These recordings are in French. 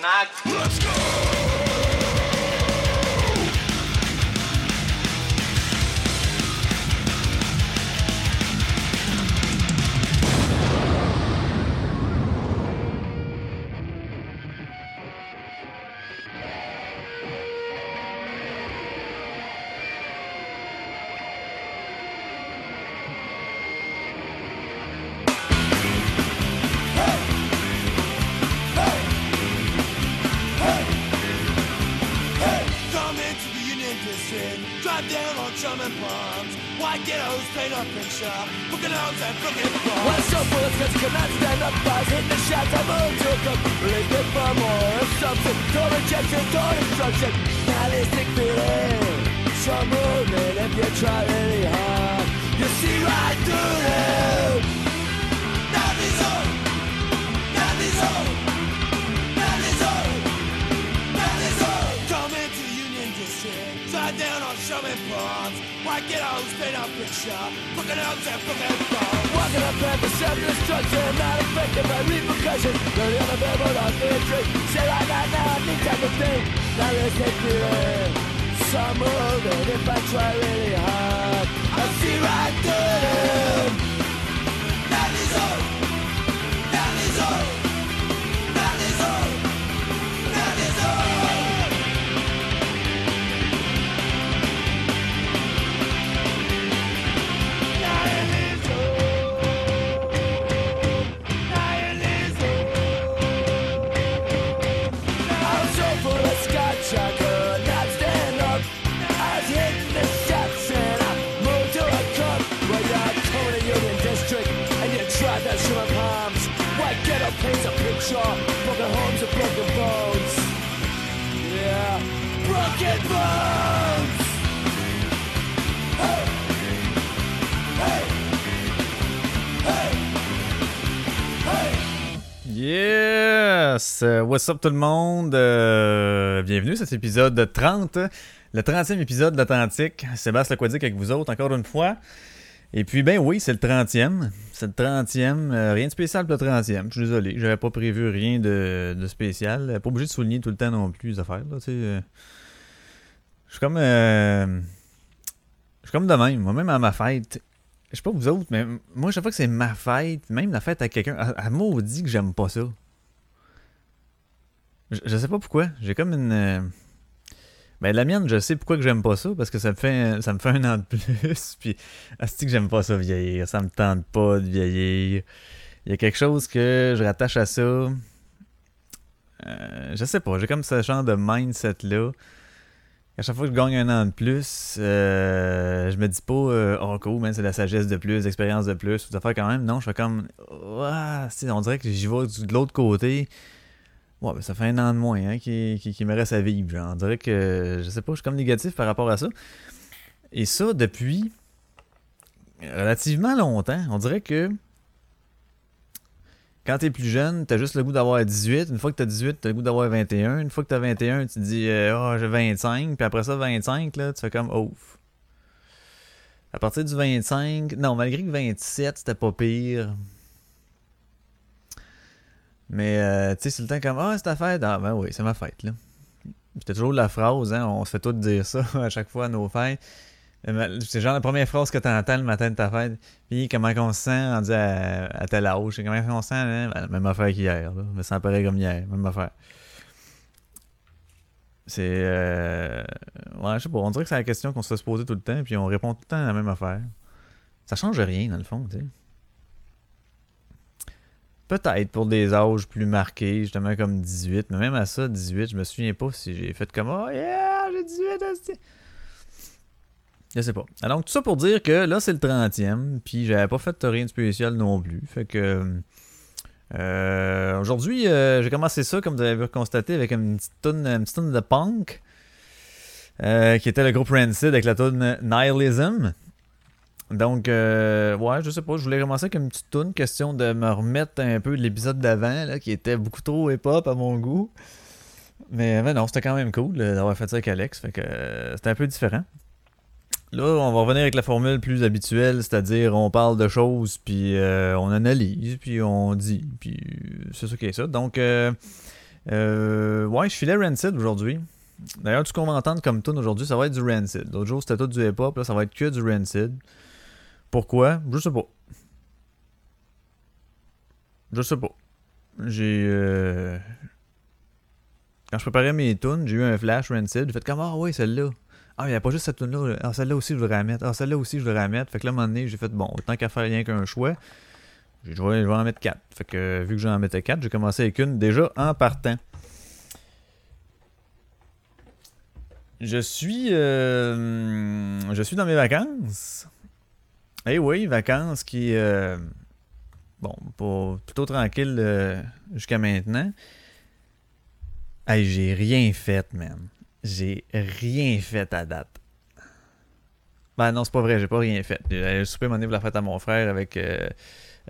tabarnak. Come What's up tout le monde? Euh, bienvenue à cet épisode 30, le 30e épisode d'Atlantique. Sébastien Aquadic avec vous autres encore une fois. Et puis, ben oui, c'est le 30e. C'est le 30e. Euh, rien de spécial pour le 30e. Je suis désolé. J'avais pas prévu rien de, de spécial. Pas obligé de souligner tout le temps non plus les affaires. Euh. Je suis comme. Je suis comme de même. Moi-même à ma fête. Je sais pas vous autres, mais moi, chaque fois que c'est ma fête, même la fête à quelqu'un, elle, elle maudit que j'aime pas ça. Je, sais pas pourquoi. J'ai comme une. euh, Ben, la mienne, je sais pourquoi que j'aime pas ça, parce que ça me fait, ça me fait un an de plus, puis asti que j'aime pas ça vieillir, ça me tente pas de vieillir. Il y a quelque chose que je rattache à ça. Euh, je sais pas, j'ai comme ce genre de mindset-là. À chaque fois que je gagne un an de plus, euh, je me dis pas, oh cool, c'est la sagesse de plus, l'expérience de plus, tout à faire quand même. Non, je fais comme, si, on dirait que j'y vais de l'autre côté. Ouais, ben ça fait un an de moins hein, qui, qui, qui me reste à vivre. Genre. On dirait que, je sais pas, je suis comme négatif par rapport à ça. Et ça, depuis relativement longtemps. On dirait que quand t'es plus jeune, t'as juste le goût d'avoir 18. Une fois que t'as 18, t'as le goût d'avoir 21. Une fois que t'as 21, tu te dis, euh, oh, j'ai 25. Puis après ça, 25, là, tu fais comme, ouf. À partir du 25, non, malgré que 27, c'était pas pire. Mais, euh, tu sais, c'est le temps comme, ah, c'est ta fête. Ah, ben oui, c'est ma fête, là. T'as toujours la phrase, hein, on se fait tout dire ça à chaque fois à nos fêtes. Euh, C'est genre la première phrase que t'entends le matin de ta fête. Puis comment on se sent rendu à, à tel âge. Comment on se sent, hein? Ben, même affaire qu'hier, là. Je me sens pareil comme hier, même affaire. C'est. Euh... Ouais, je sais pas, on dirait que c'est la question qu'on se fait se poser tout le temps, puis on répond tout le temps à la même affaire. Ça change rien, dans le fond, tu sais. Peut-être pour des âges plus marqués, justement comme 18, mais même à ça, 18, je me souviens pas si j'ai fait comme Oh yeah, j'ai 18, esti. Je sais pas. Alors, tout ça pour dire que là, c'est le 30e, puis j'avais pas fait rien de spécial non plus. Fait que. euh, Aujourd'hui, euh, j'ai commencé ça, comme vous avez constaté, avec une petite tune, de punk, euh, qui était le groupe Rancid avec la tune Nihilism. Donc, euh, ouais, je sais pas, je voulais commencer avec une petite tune, question de me remettre un peu de l'épisode d'avant, là, qui était beaucoup trop hip-hop à mon goût. Mais, mais non, c'était quand même cool euh, d'avoir fait ça avec Alex, fait que euh, c'était un peu différent. Là, on va revenir avec la formule plus habituelle, c'est-à-dire on parle de choses, puis euh, on analyse, puis on dit, puis c'est ça qui est ça. Donc, euh, Euh, ouais, je filais Rancid aujourd'hui. D'ailleurs, tout ce qu'on va entendre comme tune aujourd'hui, ça va être du Rancid. L'autre jour, c'était tout du hip-hop, là, ça va être que du Rancid. Pourquoi? Je sais pas. Je sais pas. J'ai. euh, Quand je préparais mes tunes, j'ai eu un flash Rancid. J'ai fait comme Ah oui, celle-là. Ah, il n'y a pas juste cette tune-là. Ah, celle-là aussi, je voudrais la mettre. Ah, celle-là aussi, je voudrais la mettre. Fait que là, à un moment donné, j'ai fait bon, tant qu'à faire rien qu'un choix, je vais en mettre 4. Fait que vu que j'en mettais 4, j'ai commencé avec une déjà en partant. Je suis. euh, je suis dans mes vacances. Eh oui, vacances qui. euh, bon, pas plutôt tranquille euh, jusqu'à maintenant. Hey, j'ai rien fait, man. J'ai rien fait à date. Ben non, c'est pas vrai, j'ai pas rien fait. J'ai soupé mon livre la fête à mon frère avec, euh,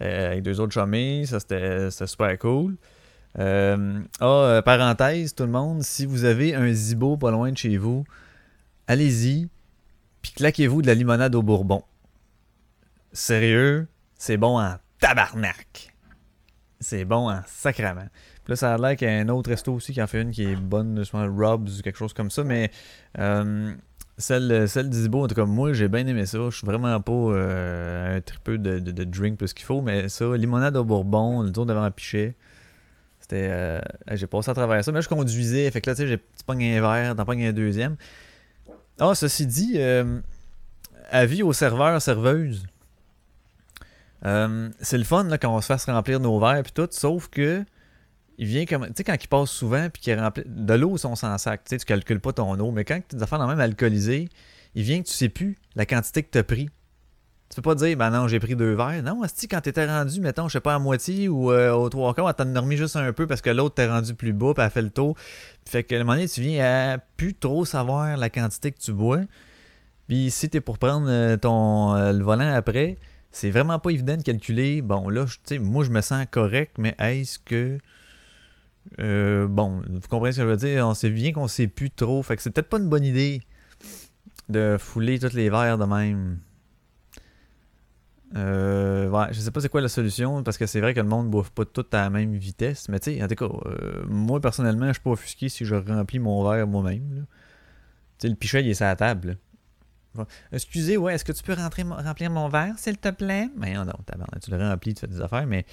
euh, avec deux autres chummies. Ça, c'était super cool. Euh, ah, euh, parenthèse, tout le monde, si vous avez un zibo pas loin de chez vous, allez-y, puis claquez-vous de la limonade au bourbon. Sérieux, c'est bon en tabarnak. C'est bon en sacrament. Puis là, ça a l'air qu'il y a un autre resto aussi qui en fait une qui est bonne, je pense Rob's ou quelque chose comme ça, mais euh, celle, celle d'Izibo, en tout cas, moi, j'ai bien aimé ça. Je suis vraiment pas euh, un tripeux de, de, de drink plus qu'il faut, mais ça, limonade au bourbon, le tour devant un pichet. C'était. euh, j'ai passé à travers ça, mais je conduisais, fait que là, tu sais, j'ai tu pognes un verre, t'en pognes un deuxième. Ah, ceci dit, avis aux serveurs, serveuses. Euh, c'est le fun quand on se fasse remplir nos verres puis tout, sauf que il vient comme. Tu sais, quand il passe souvent puis qu'il remplit. De l'eau, son sans sac, tu calcules pas ton eau, mais quand tu des affaires dans même alcoolisées, il vient que tu sais plus la quantité que tu as pris. Tu peux pas dire, ben non, j'ai pris deux verres. Non, si quand t'étais rendu, mettons, je sais pas, à moitié ou euh, aux trois quarts, t'en remis juste un peu parce que l'autre t'est rendu plus bas, puis elle fait le tour. Fait que à un moment donné, tu viens à plus trop savoir la quantité que tu bois. Puis si t'es pour prendre euh, ton le volant après, c'est vraiment pas évident de calculer. Bon, là, tu sais, moi, je me sens correct, mais est-ce que. euh, bon, vous comprenez ce que je veux dire? On sait bien qu'on sait plus trop. Fait que c'est peut-être pas une bonne idée de fouler tous les verres de même. Euh, ouais, je sais pas c'est quoi la solution parce que c'est vrai que le monde ne bouffe pas tout à la même vitesse. Mais tu sais, en tout cas, euh, moi personnellement, je suis pas offusqué si je remplis mon verre moi-même. Tu sais, le pichet, il est sur la table. Excusez, ouais, est-ce que tu peux rentrer remplir mon verre, s'il te plaît? Mais non, tabarnak, tu le remplis, tu fais des affaires, mais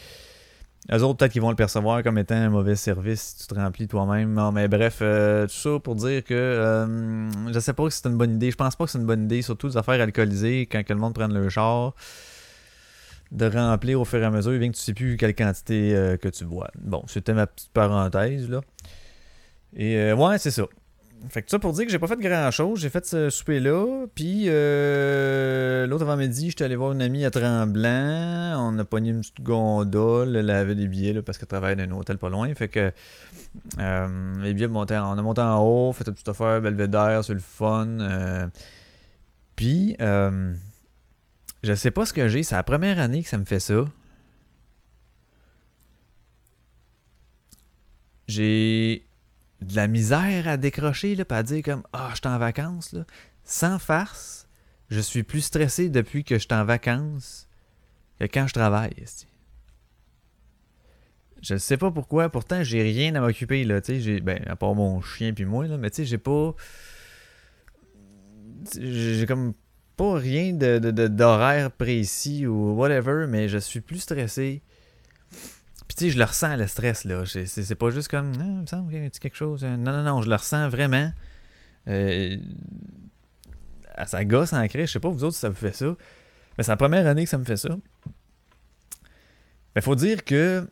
eux autres, peut-être qu'ils vont le percevoir comme étant un mauvais service si tu te remplis toi-même. Non, mais bref, euh, tout ça pour dire que euh, je sais pas si c'est une bonne idée. Je pense pas que c'est une bonne idée, surtout des affaires alcoolisées, quand que le monde prenne le char, de remplir au fur et à mesure, bien que tu sais plus quelle quantité euh, que tu bois. Bon, c'était ma petite parenthèse, là. Et euh, ouais, c'est ça. Fait que ça pour dire que j'ai pas fait grand chose. J'ai fait ce souper-là. Puis euh, l'autre avant-midi, j'étais allé voir une amie à Tremblant. On a pogné une petite gondole. Elle avait des billets là, parce qu'elle travaille dans un hôtel pas loin. Fait que euh, les billets montaient en- on a monté en haut, fait une petite affaire belvédère, c'est le fun. euh. puis euh, je sais pas ce que j'ai. C'est la première année que ça me fait ça. J'ai de la misère à décrocher, là, puis à dire comme Ah, je suis en vacances, là. Sans farce, je suis plus stressé depuis que je suis en vacances que quand je travaille. Je sais pas pourquoi, pourtant j'ai rien à m'occuper, là, tu sais, ben, à part mon chien puis moi, là, mais tu sais, j'ai pas, j'ai comme pas rien de, de- de- d'horaire précis ou whatever, mais je suis plus stressé. Puis tu sais, je le ressens, le stress, là. C'est, pas juste comme, ah, il me semble qu'il y a quelque chose. Non, non, non, je le ressens vraiment. Euh, ça gosse en crèche. Je sais pas vous autres si ça vous fait ça. Mais c'est la première année que ça me fait ça. Mais faut dire que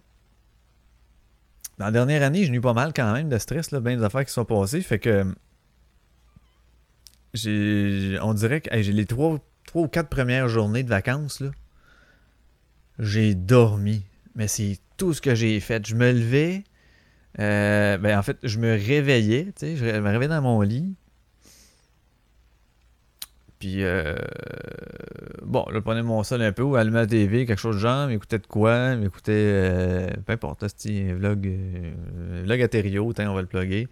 dans la dernière année, j'ai eu pas mal quand même de stress, là, bien des affaires qui sont passées. Fait que j'ai. On dirait que j'ai les trois, trois ou quatre premières journées de vacances, là. J'ai dormi. Mais c'est tout ce que j'ai fait. Je me levais. euh, ben en fait, je me réveillais, tu sais, je me réveillais dans mon lit. Puis, euh, bon, là, je prenais mon sol un peu, ou allumais la TV, quelque chose de genre, m'écoutais de quoi, m'écoutais, euh, peu importe, c'était un vlog, euh, vlog tiens, on va le plugger.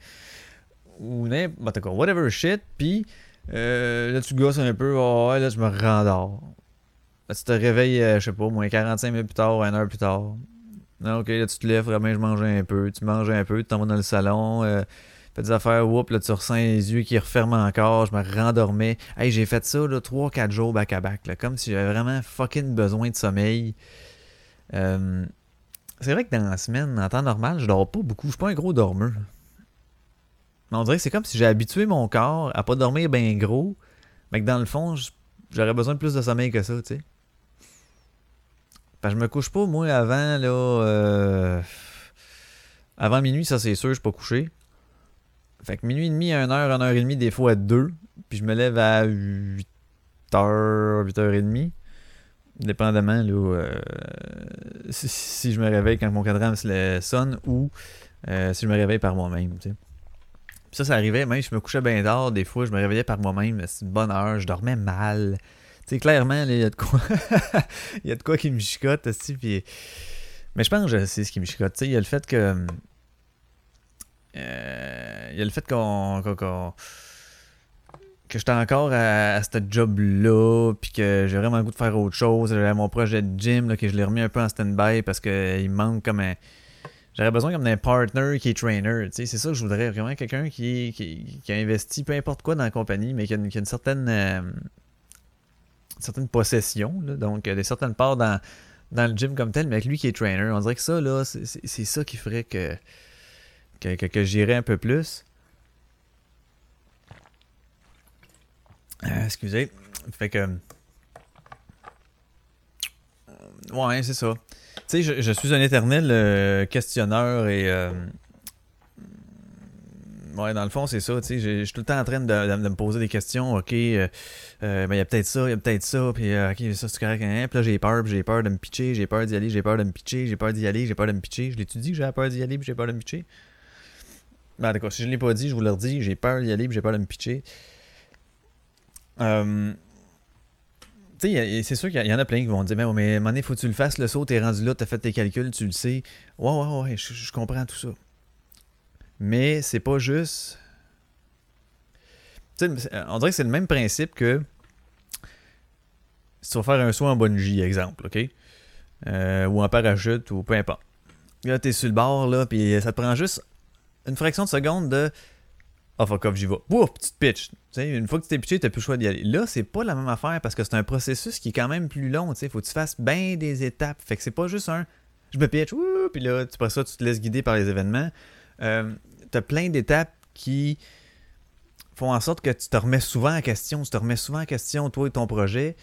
Ou n'importe quoi, whatever shit, puis euh, là, tu gosses un peu, oh, là, je me rendors. Là, tu te réveilles, je sais pas, moins 45 minutes plus tard, une heure plus tard. Non, ok, là, tu te lèves, vraiment, je mange un peu. Tu manges un peu, tu t'en vas dans le salon, euh, fais des affaires, whoop, là, tu ressens les yeux qui referment encore, je me rendormais. Hey, j'ai fait ça, là, 3-4 jours back-à-back, là, comme si j'avais vraiment fucking besoin de sommeil. Euh, c'est vrai que dans la semaine, en temps normal, je dors pas beaucoup. Je suis pas un gros dormeur. Mais on dirait que c'est comme si j'ai habitué mon corps à pas dormir bien gros, mais que dans le fond, j'aurais besoin de plus de sommeil que ça, tu sais. Parce que je me couche pas, moi, avant, là. euh, Avant minuit, ça c'est sûr, je suis pas couché. Fait que minuit et demi, 1 heure, 1 heure et demie, des fois à 2. Puis je me lève à 8 heures, 8 heures et demie. Dépendamment, là, euh, si, si je me réveille quand mon cadran sonne ou euh, si je me réveille par moi-même, tu sais. Ça, ça arrivait, même si je me couchais bien tard, des fois, je me réveillais par moi-même, c'est une bonne heure, je dormais mal. Sais, clairement, il y a de quoi. Il y a de quoi qui me chicote, aussi. Mais je pense que sais ce qui me chicote. Il y a le fait que. euh, il y a le fait qu'on. que j'étais encore à, à ce job-là, puis que j'ai vraiment le goût de faire autre chose. J'avais mon projet de gym, là, que je l'ai remis un peu en stand-by parce qu'il me manque comme un. J'aurais besoin comme d'un partner qui est trainer. C'est ça que je voudrais. Vraiment quelqu'un qui, qui, qui a investi peu importe quoi dans la compagnie, mais qui a une, certaine. euh, certaine possession, là, donc euh, des certaines parts dans, le gym comme tel, mais avec lui qui est trainer. On dirait que ça, là, c'est- ça qui ferait que, que, j'irais un peu plus. Euh, excusez. Fait que. Ouais, c'est ça. Tu sais, je, suis un éternel euh, questionneur et. Ouais, dans le fond, c'est ça. Je suis tout le temps en train de, de- me poser des questions. Ok, euh, euh, il y a peut-être ça, il y a peut-être ça, puis euh, ok, ça c'est correct. hein. Puis là, j'ai peur, j'ai peur de me pitcher, j'ai peur d'y aller, j'ai peur de me pitcher, j'ai peur d'y aller, j'ai peur de me pitcher. Je l'ai-tu dit que j'avais peur d'y aller, j'ai peur de me pitcher? Ben, d'accord, si je ne l'ai pas dit, je vous le redis, j'ai peur d'y aller, puis j'ai peur de me pitcher. Euh, c'est sûr qu'il y, en a plein qui vont dire, mais, mais à un moment donné, faut que tu le fasses, le saut, t'es rendu là, t'as fait tes calculs, tu le sais. Ouais, ouais, ouais, je comprends tout ça. Mais c'est pas juste. Sais, on dirait que c'est le même principe que si tu vas faire un saut en bungee, exemple, OK? Euh, ou en parachute, ou peu importe. Là, t'es sur le bord, là, puis ça te prend juste une fraction de seconde de Ah, fuck off, j'y vais. Ouf. Tu sais, une fois que tu t'es pitché, t'as plus le choix d'y aller. Là, c'est pas la même affaire parce que c'est un processus qui est quand même plus long. Tu sais, faut que tu fasses bien des étapes. Fait que c'est pas juste un je me pitch, puis là, ça, tu te laisses guider par les événements. Euh, t'as plein d'étapes qui font en sorte que tu te remets souvent en question. Tu te remets souvent en question, toi et ton projet.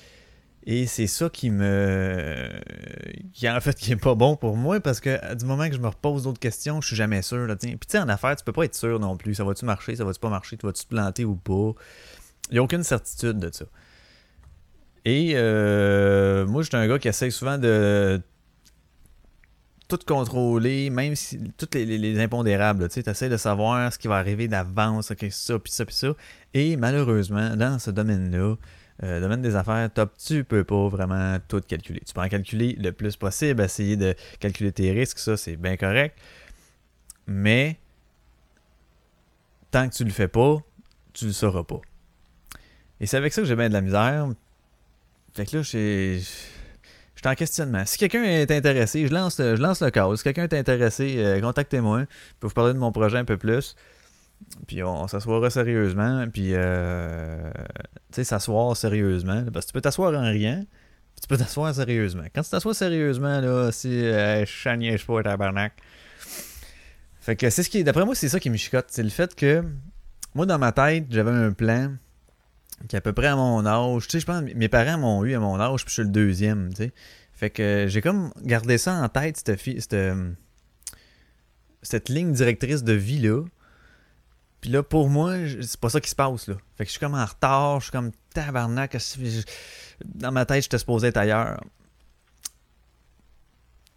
Et c'est ça qui me. qui en fait qui est pas bon pour moi parce que du moment que je me repose d'autres questions, je suis jamais sûr. Puis tu sais, en affaires, tu peux pas être sûr non plus. Ça va-tu marcher, ça va-tu pas marcher, tu vas-tu te planter ou pas? Il n'y a aucune certitude de ça. Et euh, moi, je suis un gars qui essaye souvent de tout contrôler, même si toutes les, les- les impondérables. Tu essaies de savoir ce qui va arriver d'avance, ok, ça, puis ça, puis ça. Et malheureusement, dans ce domaine-là, euh, domaine des affaires top, tu peux pas vraiment tout calculer. Tu peux en calculer le plus possible, essayer de calculer tes risques, ça c'est bien correct. Mais tant que tu le fais pas, tu le sauras pas. Et c'est avec ça que j'ai bien de la misère. Fait que là, j'ai. Je suis en questionnement. Si quelqu'un est intéressé, je lance, le- je lance le cas. Si quelqu'un est intéressé, euh, contactez-moi. Je peux vous parler de mon projet un peu plus. Puis on, on s'assoira sérieusement. Puis, euh, tu sais, s'asseoir sérieusement. Parce que tu peux t'asseoir en riant. Puis tu peux t'asseoir sérieusement. Quand tu t'assois sérieusement, là, si euh, je chagniège pas, tabarnak. Fait que c'est ce qui. D'après moi, c'est ça qui me chicote. C'est le fait que. Moi, dans ma tête, j'avais un plan qui est à peu près à mon âge. Tu sais, je pense mes parents m'ont eu à mon âge, puis je suis le deuxième, tu sais. Fait que j'ai comme gardé ça en tête, cette, euh, cette ligne directrice de vie-là. Puis là, pour moi, c'est pas ça qui se passe, là. Fait que je suis comme en retard, je suis comme tabarnak. Dans ma tête, j'étais supposé être ailleurs.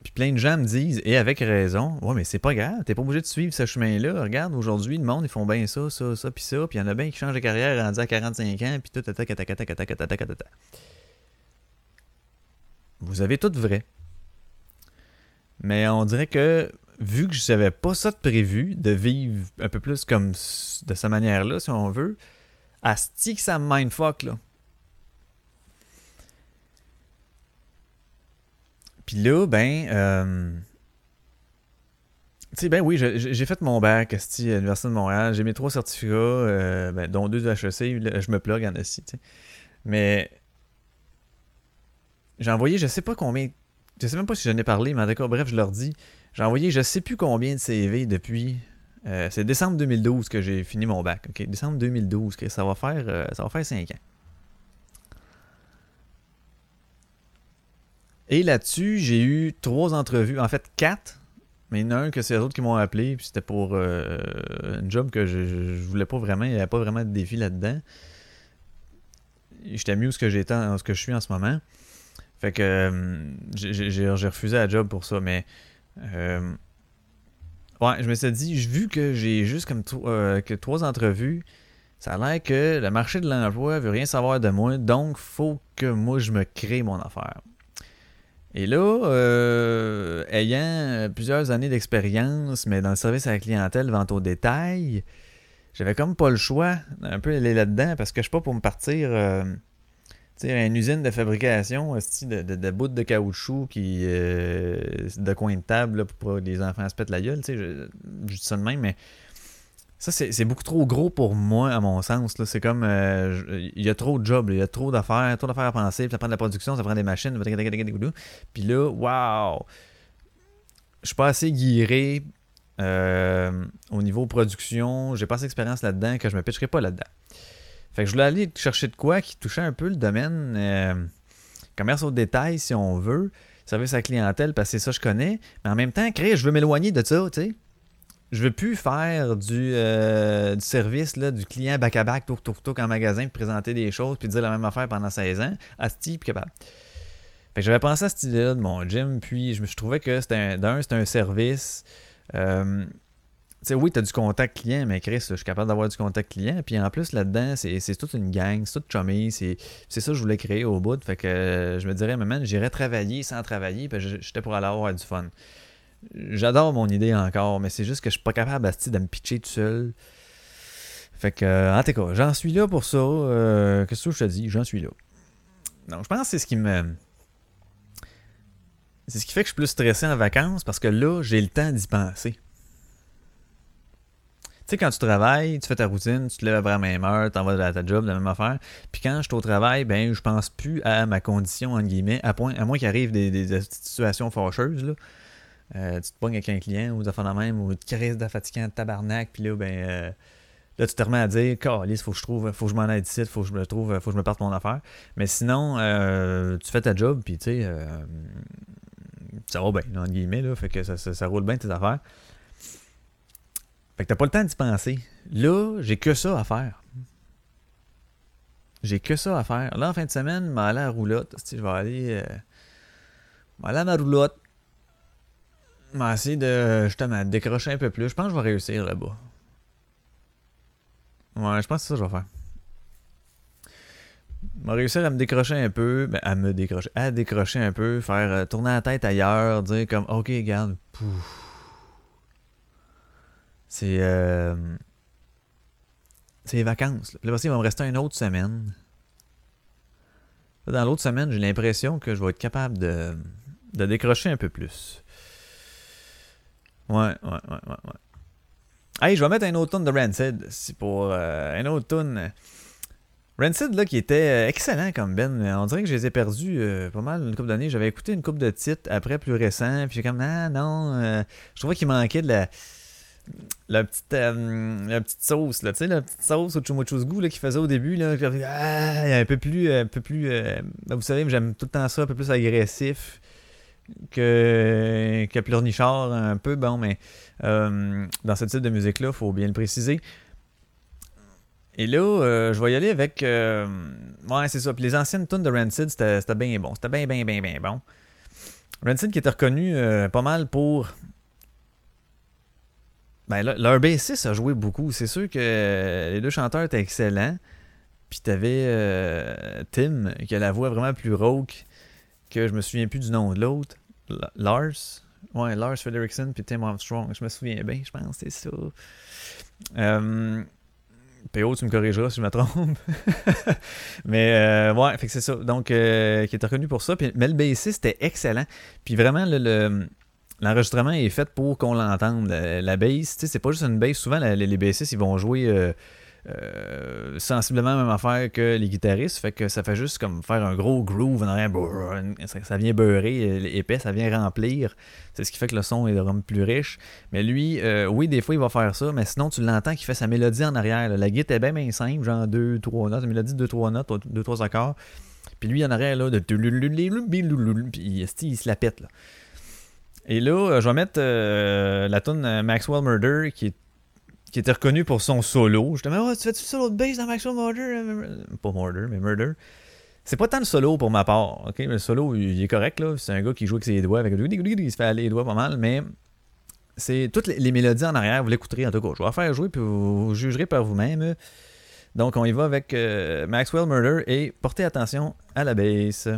Puis plein de gens me disent, et avec raison, ouais, mais c'est pas grave, t'es pas obligé de suivre ce chemin-là. Regarde, aujourd'hui, le monde, ils font bien ça, ça, ça, puis ça, puis il y en a bien qui changent de carrière rendu à 45 ans, puis tout, tata, tata, tata, tata, tata, Vous avez tout vrai. Mais on dirait que, vu que je savais pas ça de prévu, de vivre un peu plus comme de sa manière-là, si on veut, asti que ça me mindfuck, là. Puis là, ben, euh, Tu sais, ben oui, j'ai fait mon bac à l'Université de Montréal. J'ai mes trois certificats, euh, ben, dont deux de HEC. Je me plug en esti, tu sais. Mais j'ai envoyé, je sais pas combien. Je sais même pas si j'en ai parlé, mais en tout bref, je leur dis. J'ai envoyé je sais plus combien de CV depuis. euh, c'est décembre 2012 que j'ai fini mon bac. ok? Décembre 2012, que ça va faire ça va faire 5 ans. Et là-dessus, j'ai eu trois entrevues, en fait quatre, mais il y en a un que c'est eux autres qui m'ont appelé, puis c'était pour euh, un job que je, je, voulais pas vraiment, il n'y avait pas vraiment de défi là-dedans. J'étais mieux où ce que j'étais, ce que je suis en ce moment. Fait que euh, j'ai- refusé la job pour ça, mais euh, ouais, je me suis dit, vu que j'ai juste comme euh, trois entrevues, ça a l'air que le marché de l'emploi veut rien savoir de moi, donc faut que moi je me crée mon affaire. Et là, euh, ayant plusieurs années d'expérience, mais dans le service à la clientèle, vente au détail, j'avais comme pas le choix un peu aller là-dedans parce que je suis pas pour me partir euh, tu sais, une usine de fabrication de, de, de bouts de caoutchouc qui euh, de coin de table pour que les enfants se pètent la gueule. Je, je dis ça de même, mais ça, c'est beaucoup trop gros pour moi, à mon sens. C'est comme. euh, Il y a trop de jobs, il y a trop d'affaires, trop d'affaires à penser. Puis ça prend de la production, ça prend des machines. Puis là, waouh! Je suis pas assez guiré euh, au niveau production. J'ai pas assez d'expérience là-dedans que je me pitcherai pas là-dedans. Fait que je voulais aller chercher de quoi qui touchait un peu le domaine euh, commerce au détail, si on veut, service à la clientèle, parce que c'est ça que je connais. Mais en même temps, créer, je veux m'éloigner de ça, tu sais. Je veux plus faire du, euh, service, du client back-à-back, tour tour tour en magasin, présenter des choses, puis dire la même affaire pendant 16 ans. Asti, puis capable. Fait que j'avais pensé à cette idée-là de mon gym, puis je, me, je trouvais que c'était un, d'un, c'était un service. Euh, sais, oui, tu as du contact client, mais Chris, je suis capable d'avoir du contact client. Puis en plus, là-dedans, c'est, toute une gang, c'est tout chummy. C'est, ça que je voulais créer au bout. Fait que euh, je me dirais, mais man, j'irais travailler sans travailler. Puis j'étais pour aller avoir du fun. J'adore mon idée encore, mais c'est juste que je suis pas capable de me pitcher tout seul. Fait que, euh, en tout cas, j'en suis là pour ça. Euh, Qu'est-ce que je te dis? J'en suis là. Donc, je pense que c'est ce qui me. C'est ce qui fait que je suis plus stressé en vacances parce que là, j'ai le temps d'y penser. Tu sais, quand tu travailles, tu fais ta routine, tu te lèves à la même heure, tu vas à ta job, la même affaire. Puis quand je suis au travail, ben, je pense plus à ma condition, entre guillemets, à, à moins qu'il arrive des, des- des situations fâcheuses. Là. Euh, tu te pognes avec un client ou des affaires de même, ou tu crises de fatigant de tabarnak, puis là, ben, euh, là, tu te remets à dire, Calice, faut que je trouve, faut que je m'en aille d'ici, faut que je me trouve, faut que je me parte mon affaire. Mais sinon, euh, tu fais ta job, puis tu sais, euh, ça va bien, entre guillemets, là, fait que ça, roule bien tes affaires. Fait que t'as pas le temps d'y penser. Là, j'ai que ça à faire. J'ai que ça à faire. Là, en fin de semaine, je vais aller à la roulotte. Je vais aller. euh, aller à ma roulotte. Vais essayer de décrocher un peu plus. Je pense que je vais réussir là-bas. Ouais, je pense que c'est ça que je vais faire. Je vais réussir à me décrocher un peu. Ben, à me décrocher. À décrocher un peu. Faire euh, tourner la tête ailleurs. Dire comme, ok. Pouf. C'est. euh, c'est les vacances. là. Puis il va me rester une autre semaine. Dans l'autre semaine, j'ai l'impression que je vais être capable de, de décrocher un peu plus. Ouais, ouais, ouais, ouais, ouais. Hey, je vais mettre un autre tune de Rancid. C'est pour euh, un autre tune. Rancid, là, qui était euh, excellent comme Ben. On dirait que je les ai perdus euh, pas mal une couple d'années. J'avais écouté une couple de titres après plus récents. Puis j'ai comme, ah non. euh, je trouvais qu'il manquait de la. La petite, la petite sauce, là, tu sais, la petite sauce au chumuchusgu là, qu'il faisait au début, là, ah, un peu plus, un peu plus, vous savez, j'aime tout le temps ça, un peu plus agressif que, que un peu, bon, mais euh, dans ce type de musique-là, il faut bien le préciser. Et là, euh, je vais y aller avec, euh, ouais, c'est ça, puis les anciennes tunes de Rancid, c'était bien bon, c'était bien, bien, bien, bien bon. Rancid qui était reconnu pas mal pour ben, là, leur bassiste a joué beaucoup. C'est sûr que les deux chanteurs étaient excellents. Puis t'avais Tim, qui a la voix vraiment plus rauque, que je me souviens plus du nom de l'autre. Lars. Ouais, Lars Frederiksen, puis Tim Armstrong. Je me souviens bien, je pense, c'est ça. Euh, PO, tu me corrigeras si je me trompe. mais euh, ouais, fait que c'est ça. Donc, euh, qui était reconnu pour ça. Puis, mais le bassiste était excellent. Puis vraiment, le, le- l'enregistrement est fait pour qu'on l'entende. La, la c'est pas juste une bass. Souvent, les, bassistes, ils vont jouer euh, sensiblement la même affaire que les guitaristes. Fait que ça fait juste comme faire un gros groove en arrière. Ça, vient beurrer, euh, épais, ça vient remplir. C'est ce qui fait que le son est vraiment plus riche. Mais lui, euh, oui, des fois, il va faire ça, mais sinon, tu l'entends qu'il fait sa mélodie en arrière. La guitare est bien, simple, genre 2, 3 notes, une mélodie de 2, 3 notes, 2, 3 accords. Puis lui, en arrière, là, de. Puis il se la pète, là. Et là, je vais mettre la tune Maxwell Murder qui, est- qui était reconnue pour son solo. Je oh, tu fais-tu solo de bass dans Maxwell Murder Pas Murder, mais Murder. C'est pas tant le solo pour ma part. ok? Le solo, il est correct. là. C'est un gars qui joue avec ses doigts. Avec... Il se fait aller les doigts pas mal, mais c'est toutes les, mélodies en arrière. Vous l'écouterez en tout cas. Je vais la faire jouer puis vous, jugerez par vous-même. Donc, on y va avec euh, Maxwell Murder et portez attention à la bass.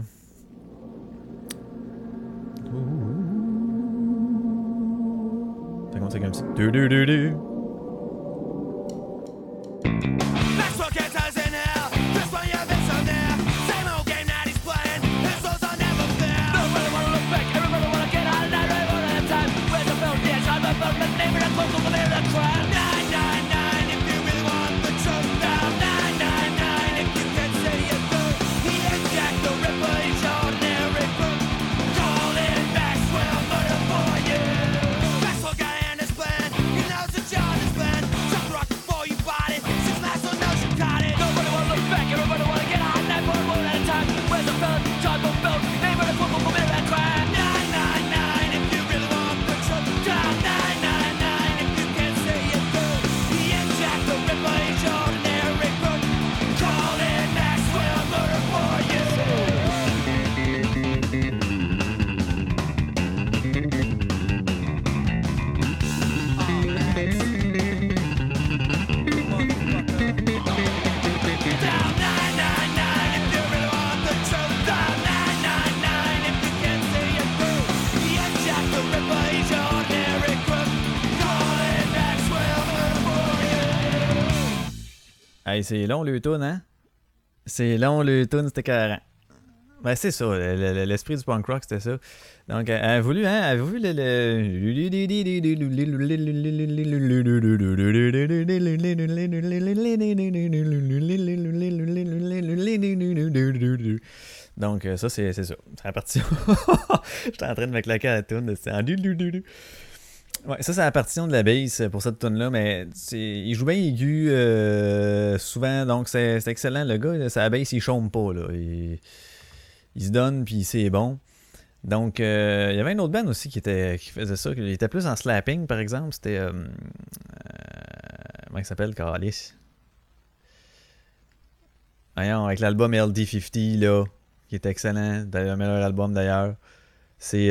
Ça commence avec un petit. du- du- C'est long le tune, hein? C'est long le tune, c'était carré. Ben, c'est ça, le- le- l'esprit du punk rock, c'était ça. Donc, elle a voulu, hein? Avez-vous vu le. Donc, euh, ça, c'est ça. C'est la partition. J'étais en train de me claquer à la tune. C'est en. Ouais, ça, c'est la partition de la bass pour cette tune-là, mais c'est- il joue bien aigu euh, souvent, donc c'est excellent. Le gars, là, sa bass, il chôme pas. Là. Il, il se donne, puis c'est bon. Donc, euh, il y avait une autre band aussi qui, était, qui faisait ça. Il était plus en slapping, par exemple. C'était. euh, euh, comment il s'appelle, Calis Voyons, avec l'album LD50, là, qui est excellent. D'ailleurs, le meilleur album, d'ailleurs. C'est.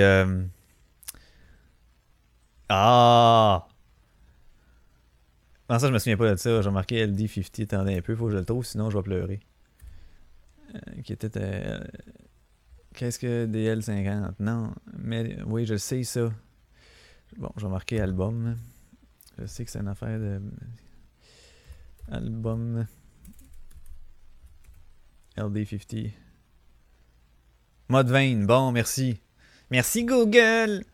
Ah! Non, ça, je me souviens pas de ça. J'ai marqué LD50. Attendez un peu, faut que je le trouve, sinon je vais pleurer. Euh, qui était. euh, Qu'est-ce que DL50 Non, mais oui, je sais ça. Bon, je vais marquer album. Je sais que c'est une affaire de. Album. LD50. Mode vein. Bon, merci. Merci Google!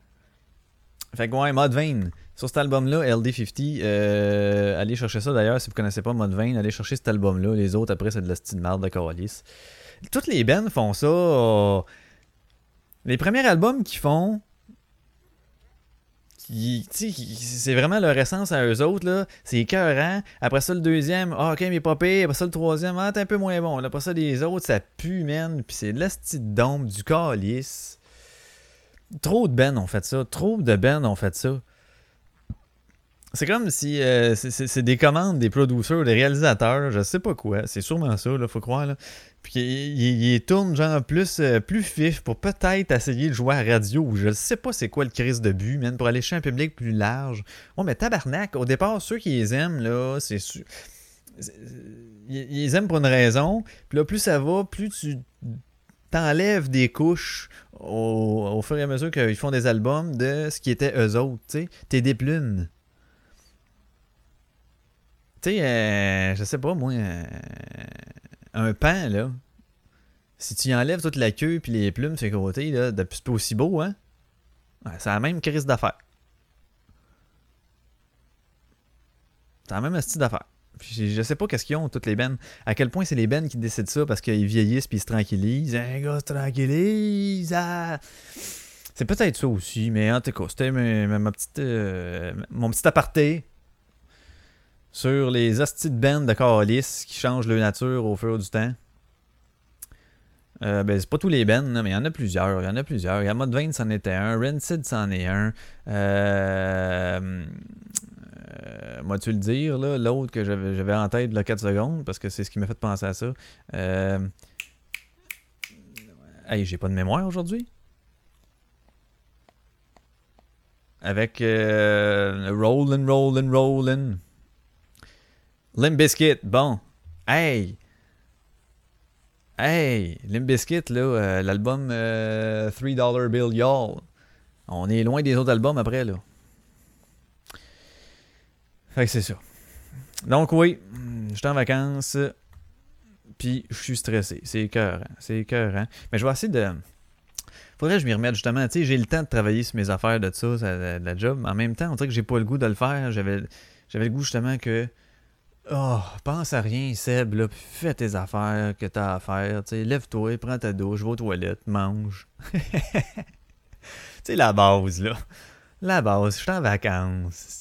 Fait que ouais, Vein. Sur cet album-là, LD50, euh, allez chercher ça d'ailleurs si vous connaissez pas Vein, allez chercher cet album-là. Les autres, après, c'est de la style marde de Calice. Toutes les bands font ça. Les premiers albums qu'ils font, c'est vraiment leur essence à eux autres, là. C'est écœurant. Après ça, le deuxième, ah, ok, mais pas. Après ça, le troisième, ah, t'es un peu moins bon. Après ça, les autres, ça pue, man. Puis c'est de la style d'ombre, du calice. Trop de bands ont fait ça. Trop de bands ont fait ça. C'est comme si euh, c'est- des commandes des producers, des réalisateurs, je sais pas quoi. C'est sûrement ça, là, faut croire. Là. Puis ils tournent genre plus, euh, plus fif pour peut-être essayer de jouer à radio. ou Je sais pas c'est quoi le crise de but, man, pour aller chez un public plus large. Oh, mais tabarnak, au départ, ceux qui les aiment, là, c'est sûr. Ils ils aiment pour une raison. Puis là, plus ça va, plus tu t'enlèves des couches au, fur et à mesure qu'ils font des albums de ce qui était eux autres, tu sais. T'es des plumes. Tu sais, euh, je sais pas, moi, euh, un pan, là, si tu enlèves toute la queue puis les plumes sur les côtés, là, c'est pas aussi beau, hein? C'est la même crise d'affaires. C'est la même style d'affaires. Je- sais pas qu'est-ce qu'ils ont, toutes les bennes. À quel point c'est les bennes qui décident ça parce qu'ils vieillissent puis ils se tranquillisent. Un gars se tranquillise. ah! C'est peut-être ça aussi, mais en tout cas, c'était ma, petite, euh, mon petit aparté sur les hosties de bennes de Carlis qui changent leur nature au fur du temps. Euh, ben, c'est pas tous les là, mais il y en a plusieurs. Il y en a plusieurs. Il y a Mod 20, c'en était un. Rancid, c'en est un. Euh, euh, moi, tu le dire, là, l'autre que j'avais en tête, là, 4 secondes, parce que c'est ce qui m'a fait penser à ça. Euh, Hey, j'ai pas de mémoire aujourd'hui. Avec euh, Rollin', Rollin', Rollin'. Limp Bizkit, bon. Hey! Hey! Limp Bizkit, là, euh, l'album euh, $3 Bill Y'all. On est loin des autres albums après, là. Fait que c'est ça. Donc oui, j'étais en vacances, puis je suis stressé. C'est écœurant, c'est écœurant. Mais je vais essayer de... Faudrait que je m'y remette justement. Tu sais, j'ai le temps de travailler sur mes affaires de ça, de la job. En même temps, on dirait que j'ai pas le goût de le faire. J'avais, j'avais le goût justement que... Oh, pense à rien, Seb, là, fais tes affaires que t'as à faire. Tu sais, lève-toi, prends ta douche, va aux toilettes, mange. tu sais, la base, là. La base, je suis en vacances.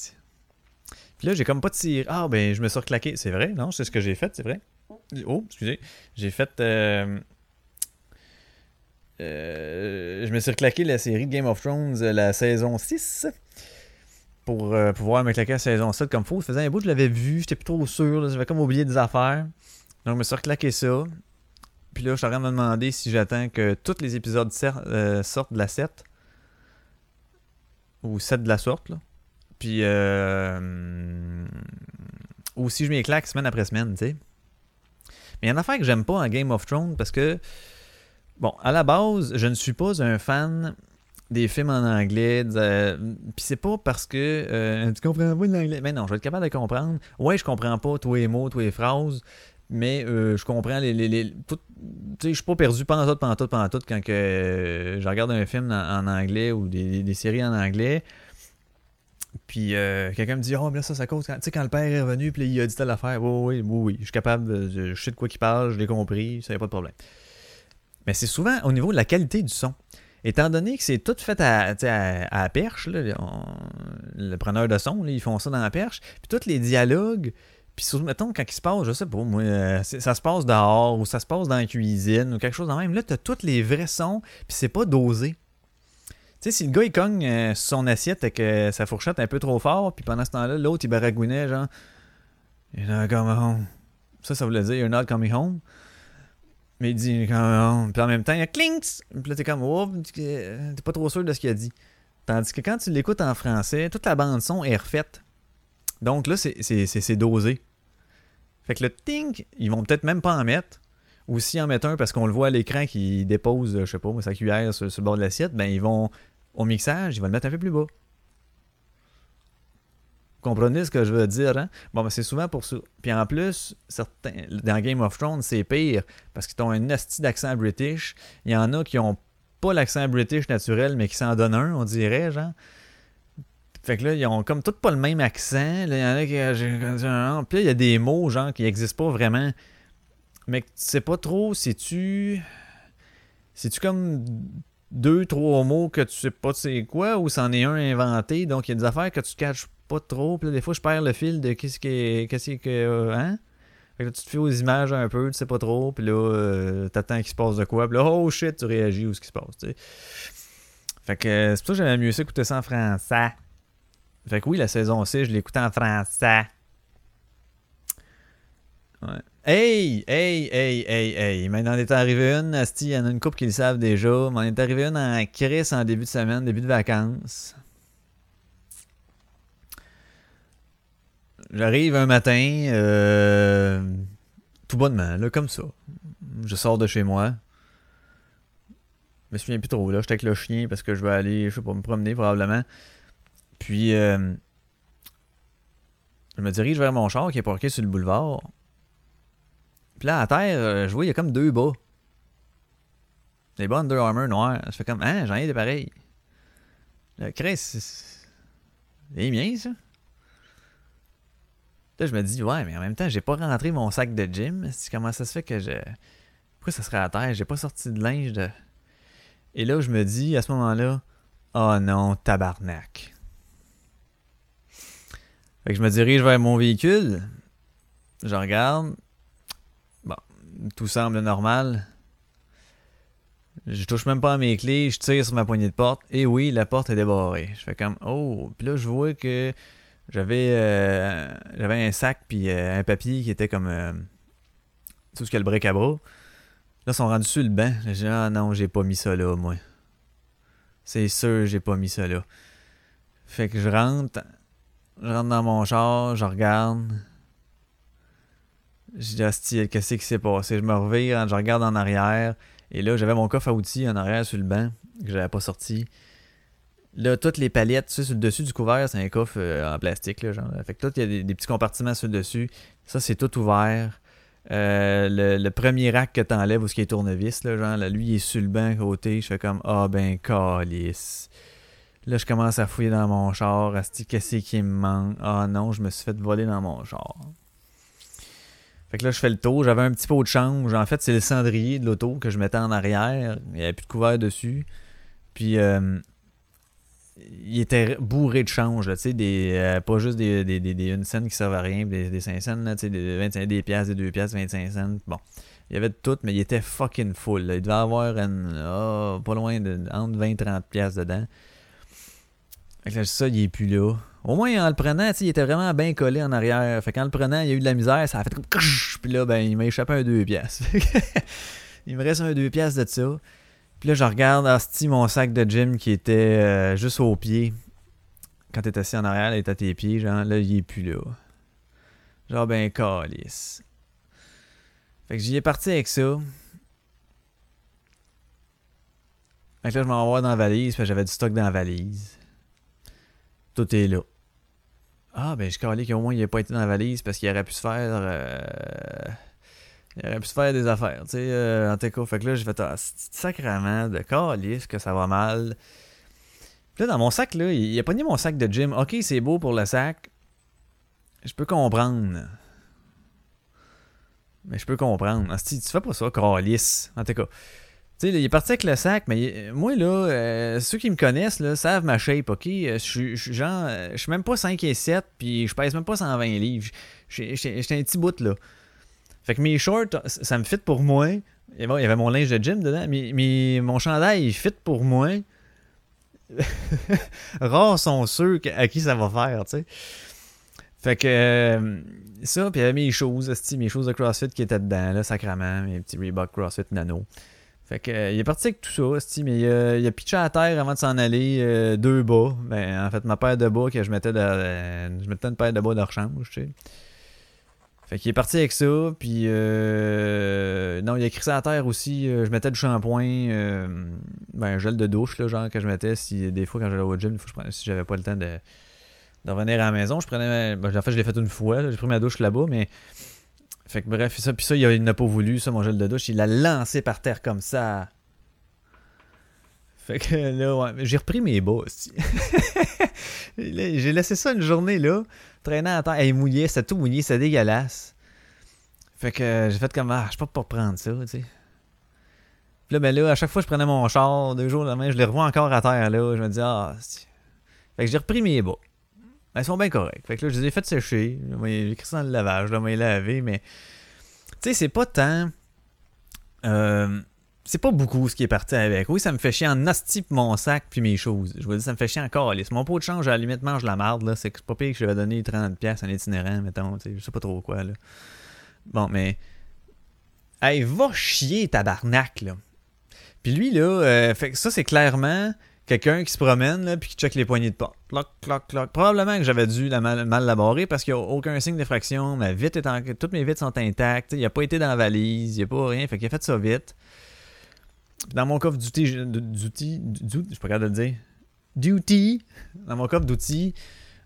Puis là, j'ai comme pas tiré. Ah, ben, je me suis reclaqué. C'est vrai, non? C'est ce que j'ai fait, c'est vrai? Oh, excusez. J'ai fait. euh, euh, je me suis reclaqué la série de Game of Thrones, euh, la saison 6. Pour pouvoir me claquer la saison 7 comme faut. Ça faisait un bout je l'avais vu, j'étais plus trop sûr. J'avais comme oublié des affaires. Donc, je me suis reclaqué ça. Puis là, je suis en train de me demander si j'attends que tous les épisodes sortent de la 7. Ou 7 de la sorte, là. Puis, euh, ou si je m'y claque semaine après semaine, tu sais. Mais il y a une affaire que j'aime pas en Game of Thrones parce que, bon, à la base, je ne suis pas un fan des films en anglais. de- Puis c'est pas parce que euh, tu comprends pas l'anglais. Mais non, je vais être capable de comprendre. Ouais, je comprends pas tous les mots, tous les phrases. Mais euh, je comprends les. les, les- tu sais, je suis pas perdu pendant tout, pendant tout, pendant tout quand que, euh, je regarde un film en, en anglais ou des, des séries en anglais. Puis euh, quelqu'un me dit Oh, mais là, ça, ça cause. Tu sais, quand le père est revenu, puis il a dit telle affaire. Oui, oui, oui. Je suis capable. de- Je sais de quoi il parle, je l'ai compris, ça n'y a pas de problème. Mais c'est souvent au niveau de la qualité du son. Étant donné que c'est tout fait à, à, la perche, le preneur de son, ils font ça dans la perche. Puis tous les dialogues, puis surtout, mettons, quand il se passe, je sais pas, moi, euh, ça se passe dehors ou ça se passe dans la cuisine ou quelque chose de même. Là, tu as tous les vrais sons, puis c'est pas dosé. Tu sais, si le gars il cogne euh, son assiette avec euh, sa fourchette un peu trop fort, puis pendant ce temps-là, l'autre il baragouinait genre You're not coming home. Ça, ça voulait dire You're not coming home. Mais il dit You're coming home. Puis en même temps, il y a clinks. Puis là, t'es comme Oh, t'es pas trop sûr de ce qu'il a dit. Tandis que quand tu l'écoutes en français, toute la bande-son est refaite. Donc là, c'est dosé. Fait que le tink, ils vont peut-être même pas en mettre. Ou s'ils en mettent un parce qu'on le voit à l'écran qui dépose, je sais pas, sa cuillère sur, sur le bord de l'assiette, ben ils vont, au mixage, ils vont le mettre un peu plus bas. Vous comprenez ce que je veux dire, hein? Bon, ben c'est souvent pour ça. Puis en plus, certains, dans Game of Thrones, c'est pire parce qu'ils ont un asti d'accent british. Il y en a qui ont pas l'accent british naturel, mais qui s'en donnent un, on dirait, genre. Fait que là, ils ont comme tous pas le même accent. Là, il y en a qui. Puis là, il y a des mots, genre, qui n'existent pas vraiment. Mais tu sais pas trop si tu. Si tu comme deux, trois mots que tu sais pas c'est quoi ou c'en est un inventé? Donc il y a des affaires que tu caches pas trop. Puis là, des fois, je perds le fil de qu'est-ce qui est. Qu'est-ce que. euh, hein? Fait que là, tu te fais aux images un peu, tu sais pas trop. Puis là, euh, t'attends qu'il se passe de quoi. Puis là, oh shit, tu réagis ou ce qui se passe, tu sais. Fait que euh, c'est pour ça que j'aimais mieux ça écouter ça en français. Fait que oui, la saison 6, je l'écoutais en français. Ouais. Hey, hey, hey, hey, hey. M'en est arrivé une, Asti, il y en a une couple qui le savent déjà. M'en est arrivé une en crise en début de semaine, début de vacances. J'arrive un matin, euh, tout bonnement, là, comme ça. Je sors de chez moi. Je me souviens plus trop, là. J'étais avec le chien parce que je vais aller, je sais pas, me promener probablement. Puis, euh, je me dirige vers mon char qui est parqué sur le boulevard. Puis là, à terre, euh, je vois, il y a comme deux bas. Des bas Under Armour noirs. Je fais comme, hein, j'en ai des pareils. Là, Chris, c'est c'est mien, ça. Là, je me dis, ouais, mais en même temps, j'ai pas rentré mon sac de gym. Comment ça se fait que je. Pourquoi ça serait à terre? J'ai pas sorti de linge de. Et là, je me dis, à ce moment-là, oh non, tabarnak. Fait que je me dirige vers mon véhicule. Je regarde. Tout semble normal. Je touche même pas à mes clés, je tire sur ma poignée de porte. Et oui, la porte est débarrée. Je fais comme oh, puis là je vois que j'avais euh, un sac puis euh, un papier qui était comme euh, tout ce qu'il y a le bric à bras. Là, ils sont rendus sur le banc. J'ai dit ah non, j'ai pas mis ça là, moi. C'est sûr, j'ai pas mis ça là. Fait que je rentre, je rentre dans mon char, je regarde. Je dis, hostie, qu'est-ce qui s'est passé? Je me revire, je regarde en arrière. Et là, j'avais mon coffre à outils en arrière sur le banc, que j'avais pas sorti. Là, toutes les palettes, tu sais, sur le dessus du couvert, c'est un coffre euh, en plastique, là, genre. Fait que là, il y a des, petits compartiments sur le dessus. Ça, c'est tout ouvert. Euh, le, le premier rack que t'enlèves, où ce qui est tournevis, là, genre, là, lui, il est sur le banc à côté. Je fais comme, ah ben, calice. Là, je commence à fouiller dans mon char. Asti, qu'est-ce qui me manque? Ah non, je me suis fait voler dans mon char. Fait que là, je fais le tour. J'avais un petit pot de change. En fait, c'est le cendrier de l'auto que je mettais en arrière. Il n'y avait plus de couvert dessus. Puis, euh, il était bourré de change. des, euh, pas juste des, des, des, des une scène qui servent à rien, des, des 5 cents, là, des 25, des piastres, des 2 piastres, 25 cents. Bon. Il y avait de tout, mais il était fucking full. Il devait avoir ah, pas loin de entre 20 et 30 piastres dedans. Ça, il est plus là. Au moins, en le prenant, il était vraiment bien collé en arrière. Fait qu'en le prenant, il y a eu de la misère, ça a fait comme! Puis là, ben, il m'a échappé un 2 piastres. Il me reste un 2 piastres de ça. Puis là, je regarde, Asti, mon sac de gym qui était euh, juste au pied. Quand t'es assis en arrière, il est à tes pieds, genre, là, il est plus là. Genre, ben, calice. Fait que j'y ai parti avec ça. Fait que là, je m'en vais dans la valise, parce j'avais du stock dans la valise. Tout est là. Ah, ben, je calais qu'au moins il n'a pas été dans la valise parce qu'il aurait pu se faire. euh, Il aurait pu se faire des affaires, tu sais, euh, en tout. Fait que là, j'ai fait ah, c'est sacrement de calice que ça va mal? Puis là, dans mon sac, là, il a pogné mon sac de gym. Ok, c'est beau pour le sac. Je peux comprendre. Mais je peux comprendre. Tu fais pas ça, calice. En tout cas. Sais, il est parti avec le sac, mais il- moi, là, euh, ceux qui me connaissent, savent ma shape, ok? Euh, Je suis- genre, euh, je suis même pas 5 et 7, puis je pèse même pas 120 livres. J'étais un petit bout, là. Fait que mes shorts, ça me fit pour moi. Il y avait mon linge de gym dedans, mais, mais mon chandail, il fit pour moi. Rares sont ceux à qui ça va faire, tu. Fait que euh, ça, puis il y avait mes choses, mes choses de CrossFit qui étaient dedans, là, sacrament, mes petits Reebok CrossFit Nano. Fait que, euh, il est parti avec tout ça, mais il a pitché à terre avant de s'en aller euh, deux bas. Ben, en fait, ma paire de bas que je mettais de, euh, je mettais une paire de bas de rechange, tu sais. Fait qu'il est parti avec ça, puis non, il a écrit ça à terre aussi. je mettais du shampoing, ben, gel de douche, là, genre que je mettais si des fois quand j'allais au gym, fois, je prenais- si j'avais pas le temps de, de revenir à la maison, je prenais. Ben, en fait, je l'ai fait une fois, j'ai pris ma douche là-bas, mais. Fait que bref, ça, puis ça, il, n'a pas voulu, ça, mon gel de douche. Il l'a lancé par terre comme ça. Fait que là, ouais, j'ai repris mes bas aussi. J'ai laissé ça une journée là, traînant à terre. Elle mouillait, c'était tout mouillé, c'était dégueulasse. Fait que j'ai fait comme, ah, je peux pas prendre ça, tu sais. Puis là, ben là, à chaque fois que je prenais mon char, deux jours demain, je les revois encore à terre là. Je me dis, ah, Fait que j'ai repris mes bas. Ils sont bien corrects. Fait que là, je les ai fait sécher. J'ai écrit ça dans le lavage, là, mais lavé, mais. Tu sais, c'est pas tant. Euh, c'est pas beaucoup ce qui est parti avec. Oui, ça me fait chier en asti mon sac puis mes choses. Je vous dis, ça me fait chier encore. Allez, mon pot de change, à la limite, mange la marde, là. C'est pas pire que je vais donner 30$ piastres en itinérant, mettons. Je sais pas trop quoi, là. Bon, mais. Hey, va chier, tabarnak, là. Puis lui, là, euh, fait que ça, c'est clairement quelqu'un qui se promène, là, puis qui check les poignées de porte. Cloc, cloc, cloc. Probablement que j'avais dû la mal, mal parce qu'il n'y a aucun signe d'effraction. Ma est en... Toutes mes vitres sont intactes. Il n'a pas été dans la valise. Il n'y a pas rien. Fait qu'il a fait ça vite. Dans mon coffre d'outils, d'outils, je suis pas le dire. Duty. Dans mon coffre d'outils.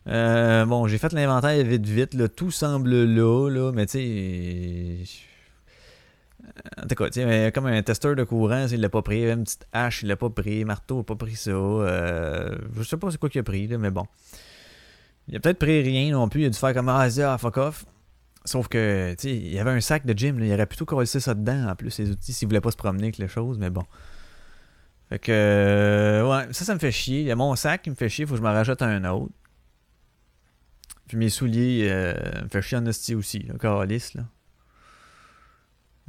euh, bon, j'ai fait l'inventaire vite, vite. Tout semble là, là, mais tu sais. En tout cas, comme un testeur de courant, il l'a pas pris. Une petite hache, il l'a pas pris. Marteau, il pas pris ça. Euh, je sais pas c'est quoi qu'il a pris, là, mais bon. Il a peut-être pris rien non plus. Il a dû faire comme Ah, ah fuck off. Sauf que, tu il y avait un sac de gym. Il aurait plutôt collé ça dedans, en plus, ses outils, s'il voulait pas se promener avec les choses, mais bon. Fait que, euh, ouais, ça, ça me fait chier. Il y a mon sac qui me fait chier, faut que je m'en rajoute un autre. Puis mes souliers euh, me fait chier en hostie aussi, là, calice, là.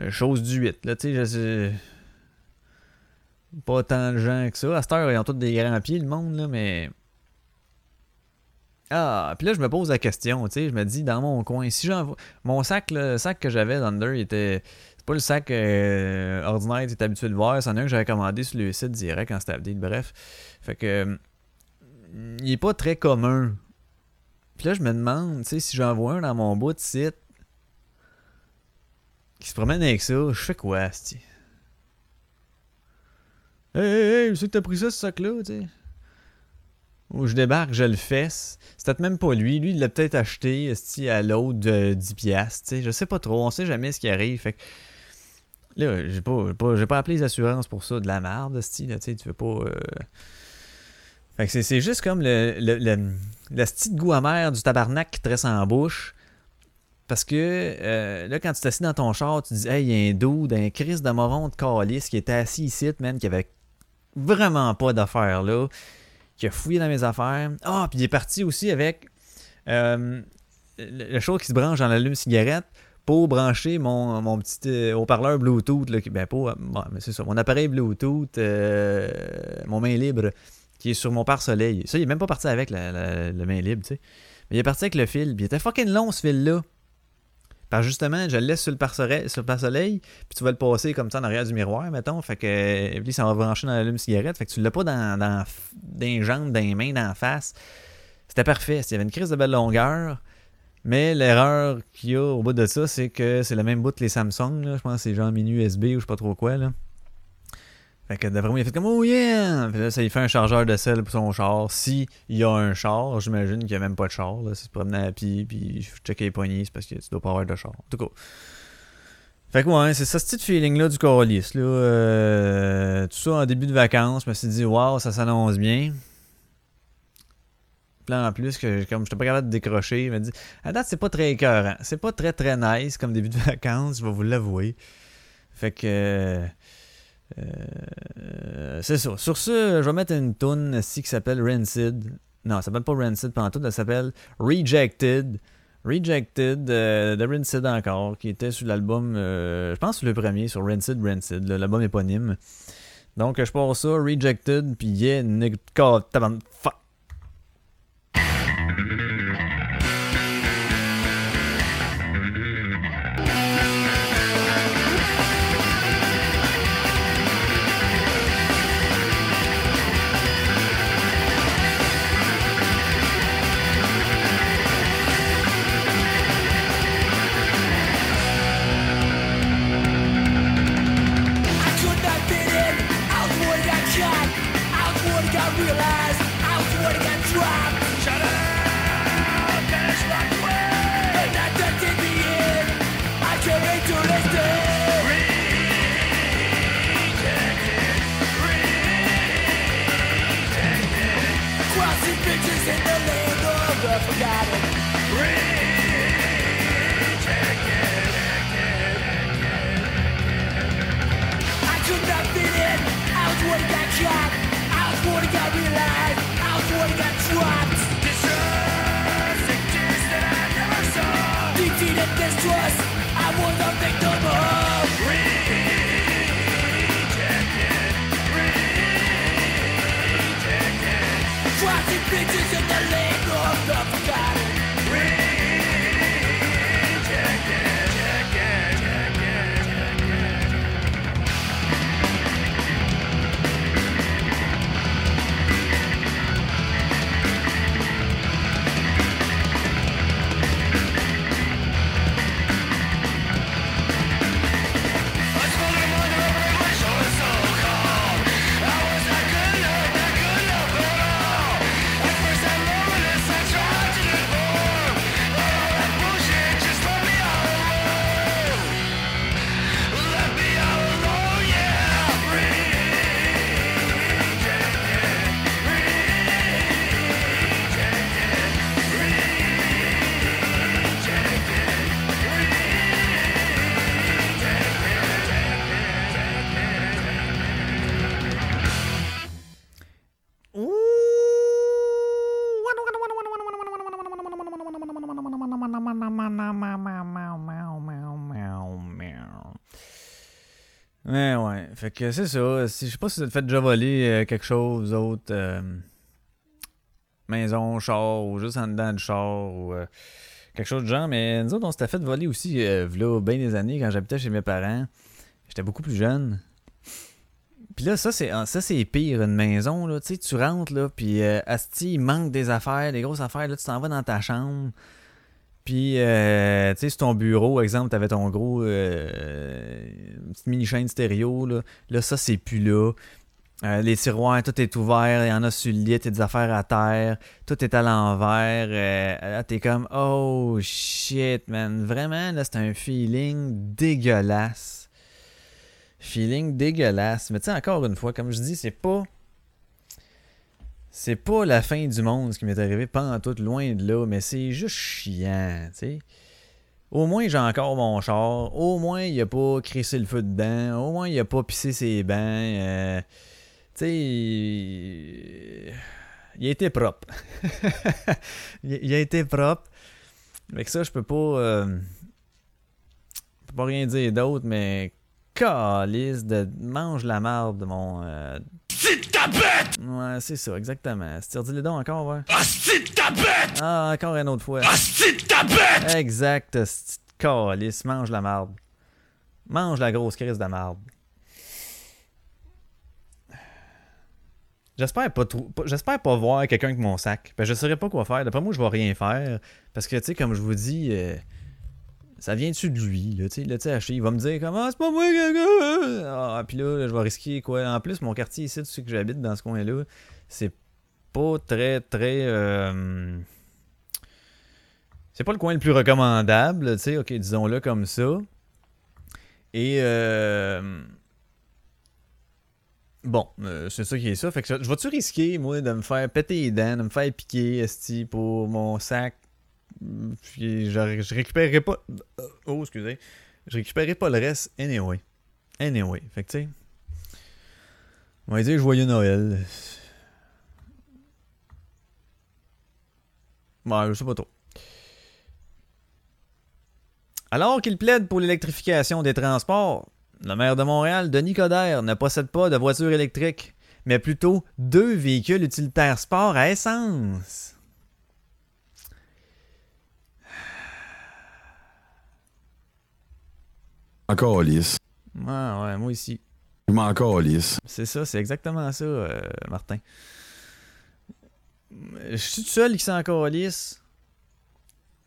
Euh, chose du 8, là, tu sais, je. Pas tant de gens que ça. À cette heure, ils ont tous des grands pieds, le monde, là, mais. Ah, puis là, je me pose la question, tu sais, je me dis, dans mon coin, si j'envoie. Mon sac, le sac que j'avais d'Under, il était. C'est pas le sac euh, ordinaire que tu es habitué de voir, c'en est un que j'avais commandé sur le site direct en c'était bref. Fait que. Il est pas très commun. Puis là, je me demande, tu sais, si j'envoie un dans mon bout de site qui se promène avec ça, je fais quoi, c'ti? Hey, hey, hey, sais que t'as pris ça, ce sac-là, tu sais? Ou je débarque, je le fesse. C'était même pas lui. Lui, il l'a peut-être acheté à l'autre de 10$. Tu je sais pas trop. On sait jamais ce qui arrive. Fait que. Là, j'ai pas, pas, pas appelé les assurances pour ça. De la merde. Tu veux pas. Euh, fait que c'est juste comme le, le, le, goût amer du tabarnak qui te en bouche. Parce que euh, là, quand tu t'assis dans ton char, tu dis Hey, il y a un dos d'un Chris de moron de calice qui était assis ici, man, qui avait vraiment pas d'affaires là qui a fouillé dans mes affaires. Ah, puis il est parti aussi avec euh, le, chose qui se branche dans l'allume-cigarette pour brancher mon, mon petit euh, haut-parleur Bluetooth. Là, ben, pour, mais c'est ça, mon appareil Bluetooth, euh, mon main libre, qui est sur mon pare-soleil. Ça, il est même pas parti avec la, main libre, tu sais. Mais il est parti avec le fil. Puis il était fucking long, ce fil-là. Parce justement, je le laisse sur le pare-soleil, puis tu vas le passer comme ça en arrière du miroir, mettons. Fait que puis ça va brancher dans l'allume-cigarette. Fait que tu l'as pas dans, dans, les jambes, dans les mains, dans la face. C'était parfait. Il y avait une crise de belle longueur. Mais l'erreur qu'il y a au bout de ça, c'est que c'est le même bout que les Samsung. Là. Je pense que c'est genre mini USB ou je sais pas trop quoi. Là. Fait que d'après moi, il a fait comme Oh yeah! là, ça lui fait un chargeur de sel pour son char. Si il y a un char, j'imagine qu'il n'y a même pas de char. Là. Si tu promenais à pied, puis je checker les poignées, c'est parce que tu dois pas avoir de char. En tout cas. Fait que ouais, c'est ça, ce petit feeling-là du Corliss. Là. Euh, tout ça en début de vacances, je me suis dit, waouh, ça s'annonce bien. Plan en plus, que comme je n'étais pas capable de décrocher, il m'a dit, à date, c'est pas très écœurant. C'est pas très très nice comme début de vacances, je vais vous l'avouer. Fait que. Euh, c'est ça. Sur ce, je vais mettre une tune ici qui s'appelle Rancid. Non, ça s'appelle pas Rancid pendant tout, elle s'appelle Rejected. Rejected euh, de Rancid encore, qui était sur l'album, euh, je pense le premier, sur Rancid Rancid, l'album éponyme. Donc je pars ça, Rejected, puis yeah, nigga, fuck. Fait que c'est ça. Si, je sais pas si vous êtes fait déjà voler euh, quelque chose d'autre. euh, maison, char, ou juste en dedans du char, ou euh, quelque chose de genre. Mais nous autres, on s'était fait voler aussi, v'là bien des années, quand j'habitais chez mes parents. J'étais beaucoup plus jeune. Puis là, ça, c'est ah, ça c'est pire, une maison, là. Tu sais, tu rentres, là, puis asti, il manque des affaires, des grosses affaires. Là, tu t'en vas dans ta chambre. Puis, euh, tu sais, sur ton bureau, exemple, t'avais ton gros euh, petite mini chaîne stéréo, là. Là, ça, c'est plus là. Euh, les tiroirs, tout est ouvert, il y en a sur le lit, a des affaires à terre, tout est à l'envers. là, t'es comme, oh shit, man. Vraiment, là, c'est un feeling dégueulasse. Feeling dégueulasse. Mais tu sais, encore une fois, comme je dis, c'est pas. C'est pas la fin du monde ce qui m'est arrivé, pas tout loin de là, mais c'est juste chiant, tu sais. Au moins, j'ai encore mon char. Au moins, il a pas crissé le feu dedans. Au moins, il a pas pissé ses bancs. euh, tu sais, il... a été propre. il il a été propre. Avec ça, je peux pas. euh, Je peux pas rien dire d'autre, mais. Calice de. Mange la marde de mon. euh, Petite tapette Ouais, c'est ça, exactement. Tu redis les dons encore, ouais. Petite tapette Ah, encore une autre fois. Petite tapette Exact, petite calice. Mange la marde. Mange la grosse crise de marde. J'espère pas, pas- j'espère pas voir quelqu'un avec mon sac. Que je saurais pas quoi faire. D'après moi, je vais rien faire. Parce que, tu sais, comme je vous dis, euh, ça vient-tu de lui, là, tu sais, il va me dire comme, ah, c'est pas moi, quelqu'un! Ah, puis là, je vais risquer, quoi? En plus, mon quartier ici, tu sais que j'habite dans ce coin-là, c'est pas très, très, euh, c'est pas le coin le plus recommandable, tu sais, ok, disons-le comme ça. Et, euh, Bon, euh, c'est ça qui est ça. Fait que je vais-tu risquer, moi, de me faire péter les dents, de me faire piquer, esti, pour mon sac? Je, récupérerai pas... Oh, excusez. Je récupérerai pas le reste anyway. Anyway. Fait que, tu sais... On va dire joyeux Noël. Ouais, je sais pas trop. Alors qu'il plaide pour l'électrification des transports, le maire de Montréal, Denis Coderre, ne possède pas de voiture électrique, mais plutôt deux véhicules utilitaires sport à essence. Encore lisse. Ouais, ouais, moi ici. Je m'en calisse. C'est ça, c'est exactement ça, euh, Martin. Je suis le seul qui s'en calisse.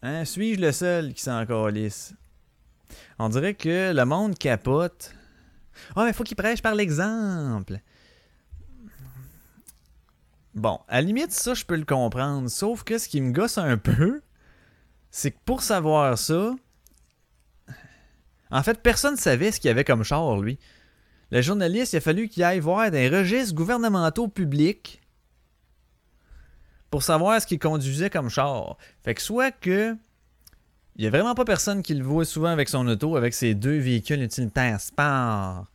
Hein? Suis-je le seul qui s'en calisse? On dirait que le monde capote. Ah, mais faut qu'il prêche par l'exemple. Bon, à la limite, ça, je peux le comprendre. Sauf que ce qui me gosse un peu, c'est que pour savoir ça, en fait, personne ne savait ce qu'il y avait comme char, lui. Le journaliste, il a fallu qu'il aille voir des registres gouvernementaux publics pour savoir ce qu'il conduisait comme char. Fait que soit que il y a vraiment pas personne qui le voit souvent avec son auto, avec ses deux véhicules utilitaires sport.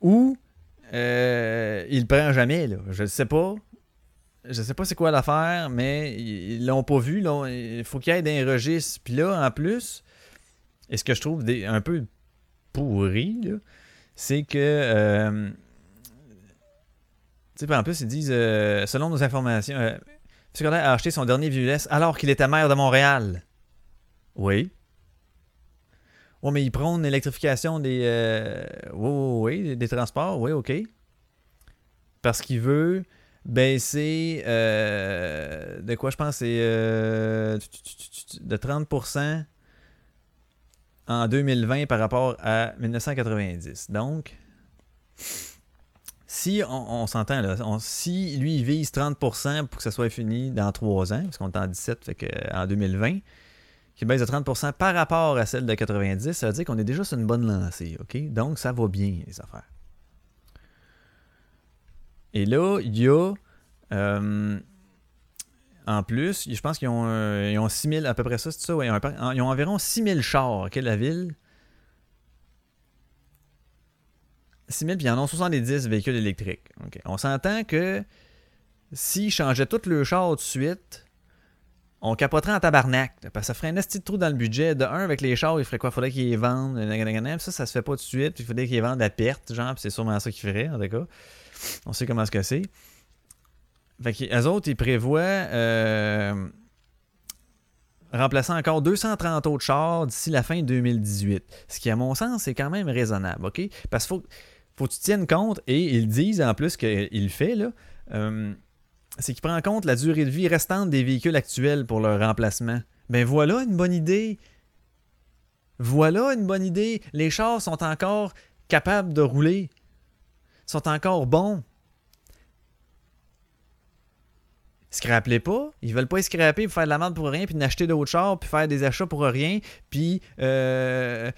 Ou euh, il prend jamais, là. Je sais pas. Je sais pas c'est quoi l'affaire, mais ils l'ont pas vu. Il faut qu'il y ait des registres. Puis là, en plus, et ce que je trouve un peu pourri, c'est que. euh, tu sais, en plus, ils disent, euh, selon nos informations, euh, a acheté son dernier VUS alors qu'il était maire de Montréal. Oui. Oui, mais il prône l'électrification des, euh, oui, oui, des, transports. Oui, OK. Parce qu'il veut baisser euh, de quoi je pense c'est de 30% en 2020 par rapport à 1990. Donc, si on, s'entend là, si lui il vise 30% pour que ça soit fini dans 3 ans, parce qu'on est en 17, fait que, euh, en 2020, qui baisse de 30% par rapport à celle de 90, ça veut dire qu'on est déjà sur une bonne lancée, ok? Donc ça va bien les affaires. Et là, il y a euh, en plus, je pense qu'ils ont, euh, ils ont 6000, à peu près ça, c'est ça, ouais, ils, ont ils ont environ 6000 chars, ok, la ville. 6000, puis ils en ont 70 véhicules électriques. On s'entend que s'ils changeaient tous le char tout de suite, on capoterait en tabarnak. Parce que ça ferait un esti de trou dans le budget. De un, avec les chars, il ferait quoi? Faudrait qu'ils les vendent. Ça, ça se fait pas tout de suite. Il faudrait qu'ils les vendent à perte, genre. C'est sûrement ça qu'ils feraient, en tout cas. On sait comment ce que c'est. Fait qu'eux autres, ils prévoient euh, remplacer encore 230 autres chars d'ici la fin 2018. Ce qui, à mon sens, est quand même raisonnable, OK? Parce qu'il faut, que tu tiennes compte, et ils disent en plus qu'il fait, là, euh, c'est qu'il prend en compte la durée de vie restante des véhicules actuels pour leur remplacement. Ben voilà une bonne idée. Voilà une bonne idée. Les chars sont encore capables de rouler. Sont encore bons. Scrapez pas. Ils veulent pas scraper faire de la merde pour rien, puis d'acheter d'autres chars, puis faire des achats pour rien, puis euh,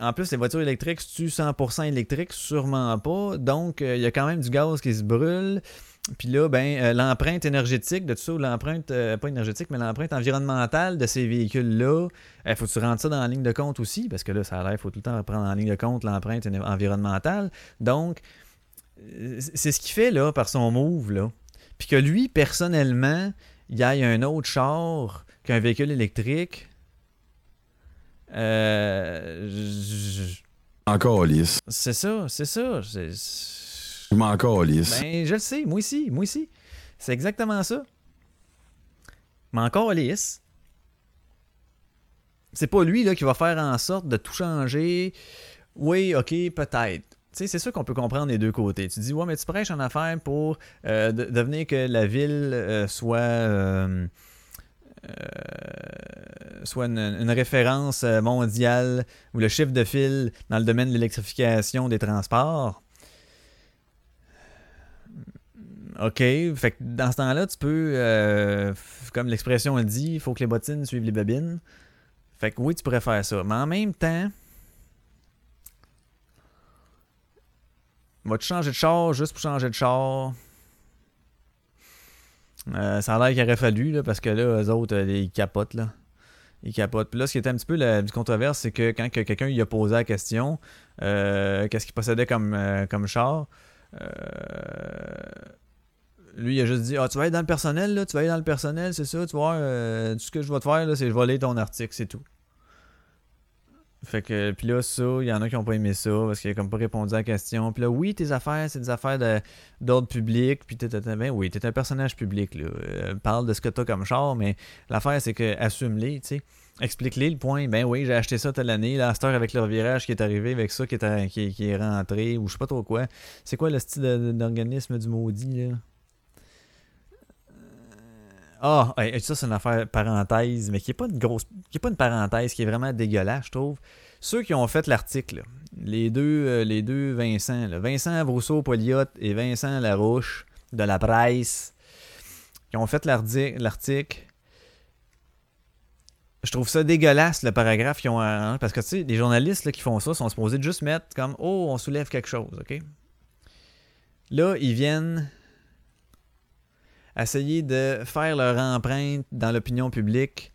en plus les voitures électriques, tu 100% électriques, sûrement pas. Donc euh, il y a quand même du gaz qui se brûle. Puis là, ben, euh, l'empreinte énergétique de tout ça, l'empreinte, pas énergétique, mais l'empreinte environnementale de ces véhicules-là, il faut tu rentres ça dans la ligne de compte aussi, parce que là, ça a l'air, il faut tout le temps prendre en ligne de compte l'empreinte environnementale. Donc, c'est ce qu'il fait là par son move, là. Puis que lui, personnellement, il y ait un autre char qu'un véhicule électrique. Euh, Encore lisse. c'est ça, c'est ça. Je m'en calisse. Ben, je le sais, moi aussi, moi aussi. C'est exactement ça. Mais encore lisse. C'est pas lui là, qui va faire en sorte de tout changer. Oui, ok, peut-être. Sais, c'est sûr qu'on peut comprendre les deux côtés. Tu dis, ouais, mais tu prêches en affaire pour euh, de- devenir que la ville euh, soit, euh, soit une, référence mondiale ou le chiffre de file dans le domaine de l'électrification des transports. OK. Fait que dans ce temps-là, tu peux, comme l'expression le dit, il faut que les bottines suivent les babines. Fait que oui, tu pourrais faire ça. Mais en même temps, vas-tu changer de char juste pour changer de char? Euh, ça a l'air qu'il aurait fallu, là, parce que là, eux autres, euh, ils capotent, là. Ils capotent. Puis là, ce qui était un petit peu la du controverse, c'est que quand que quelqu'un lui a posé la question, euh, qu'est-ce qu'il possédait comme, comme char, lui, il a juste dit Ah, tu vas être dans le personnel, là, tu vas être dans le personnel, c'est ça, tu vois, tout ce que je vais te faire, c'est voler ton article, c'est tout. Fait que, puis là, ça, il y en a qui ont pas aimé ça parce qu'il a comme pas répondu à la question. Puis là, oui, tes affaires, c'est des affaires de- d'ordre public. Puis t'es, ben oui, t'es un personnage public, là. Euh, parle de ce que t'as comme char, mais l'affaire, c'est que assume-les, tu sais. Explique-les le point. Ben oui, j'ai acheté ça telle année. Là, à avec le virage qui est arrivé, avec ça qui est, qui, est rentré, ou je sais pas trop quoi. C'est quoi le style de- d'organisme du maudit, là? Ah, ça c'est une affaire parenthèse, mais qui est pas une grosse, qui est pas une parenthèse, qui est vraiment dégueulasse, je trouve. Ceux qui ont fait l'article, les deux, euh, les deux Vincent, là, Vincent Brousseau-Poliot et Vincent Larouche de la presse, qui ont fait l'article. Je trouve ça dégueulasse le paragraphe qu'ils ont parce que tu sais, les journalistes qui font ça sont supposés juste mettre comme oh on soulève quelque chose, ok? Là ils viennent essayer de faire leur empreinte dans l'opinion publique,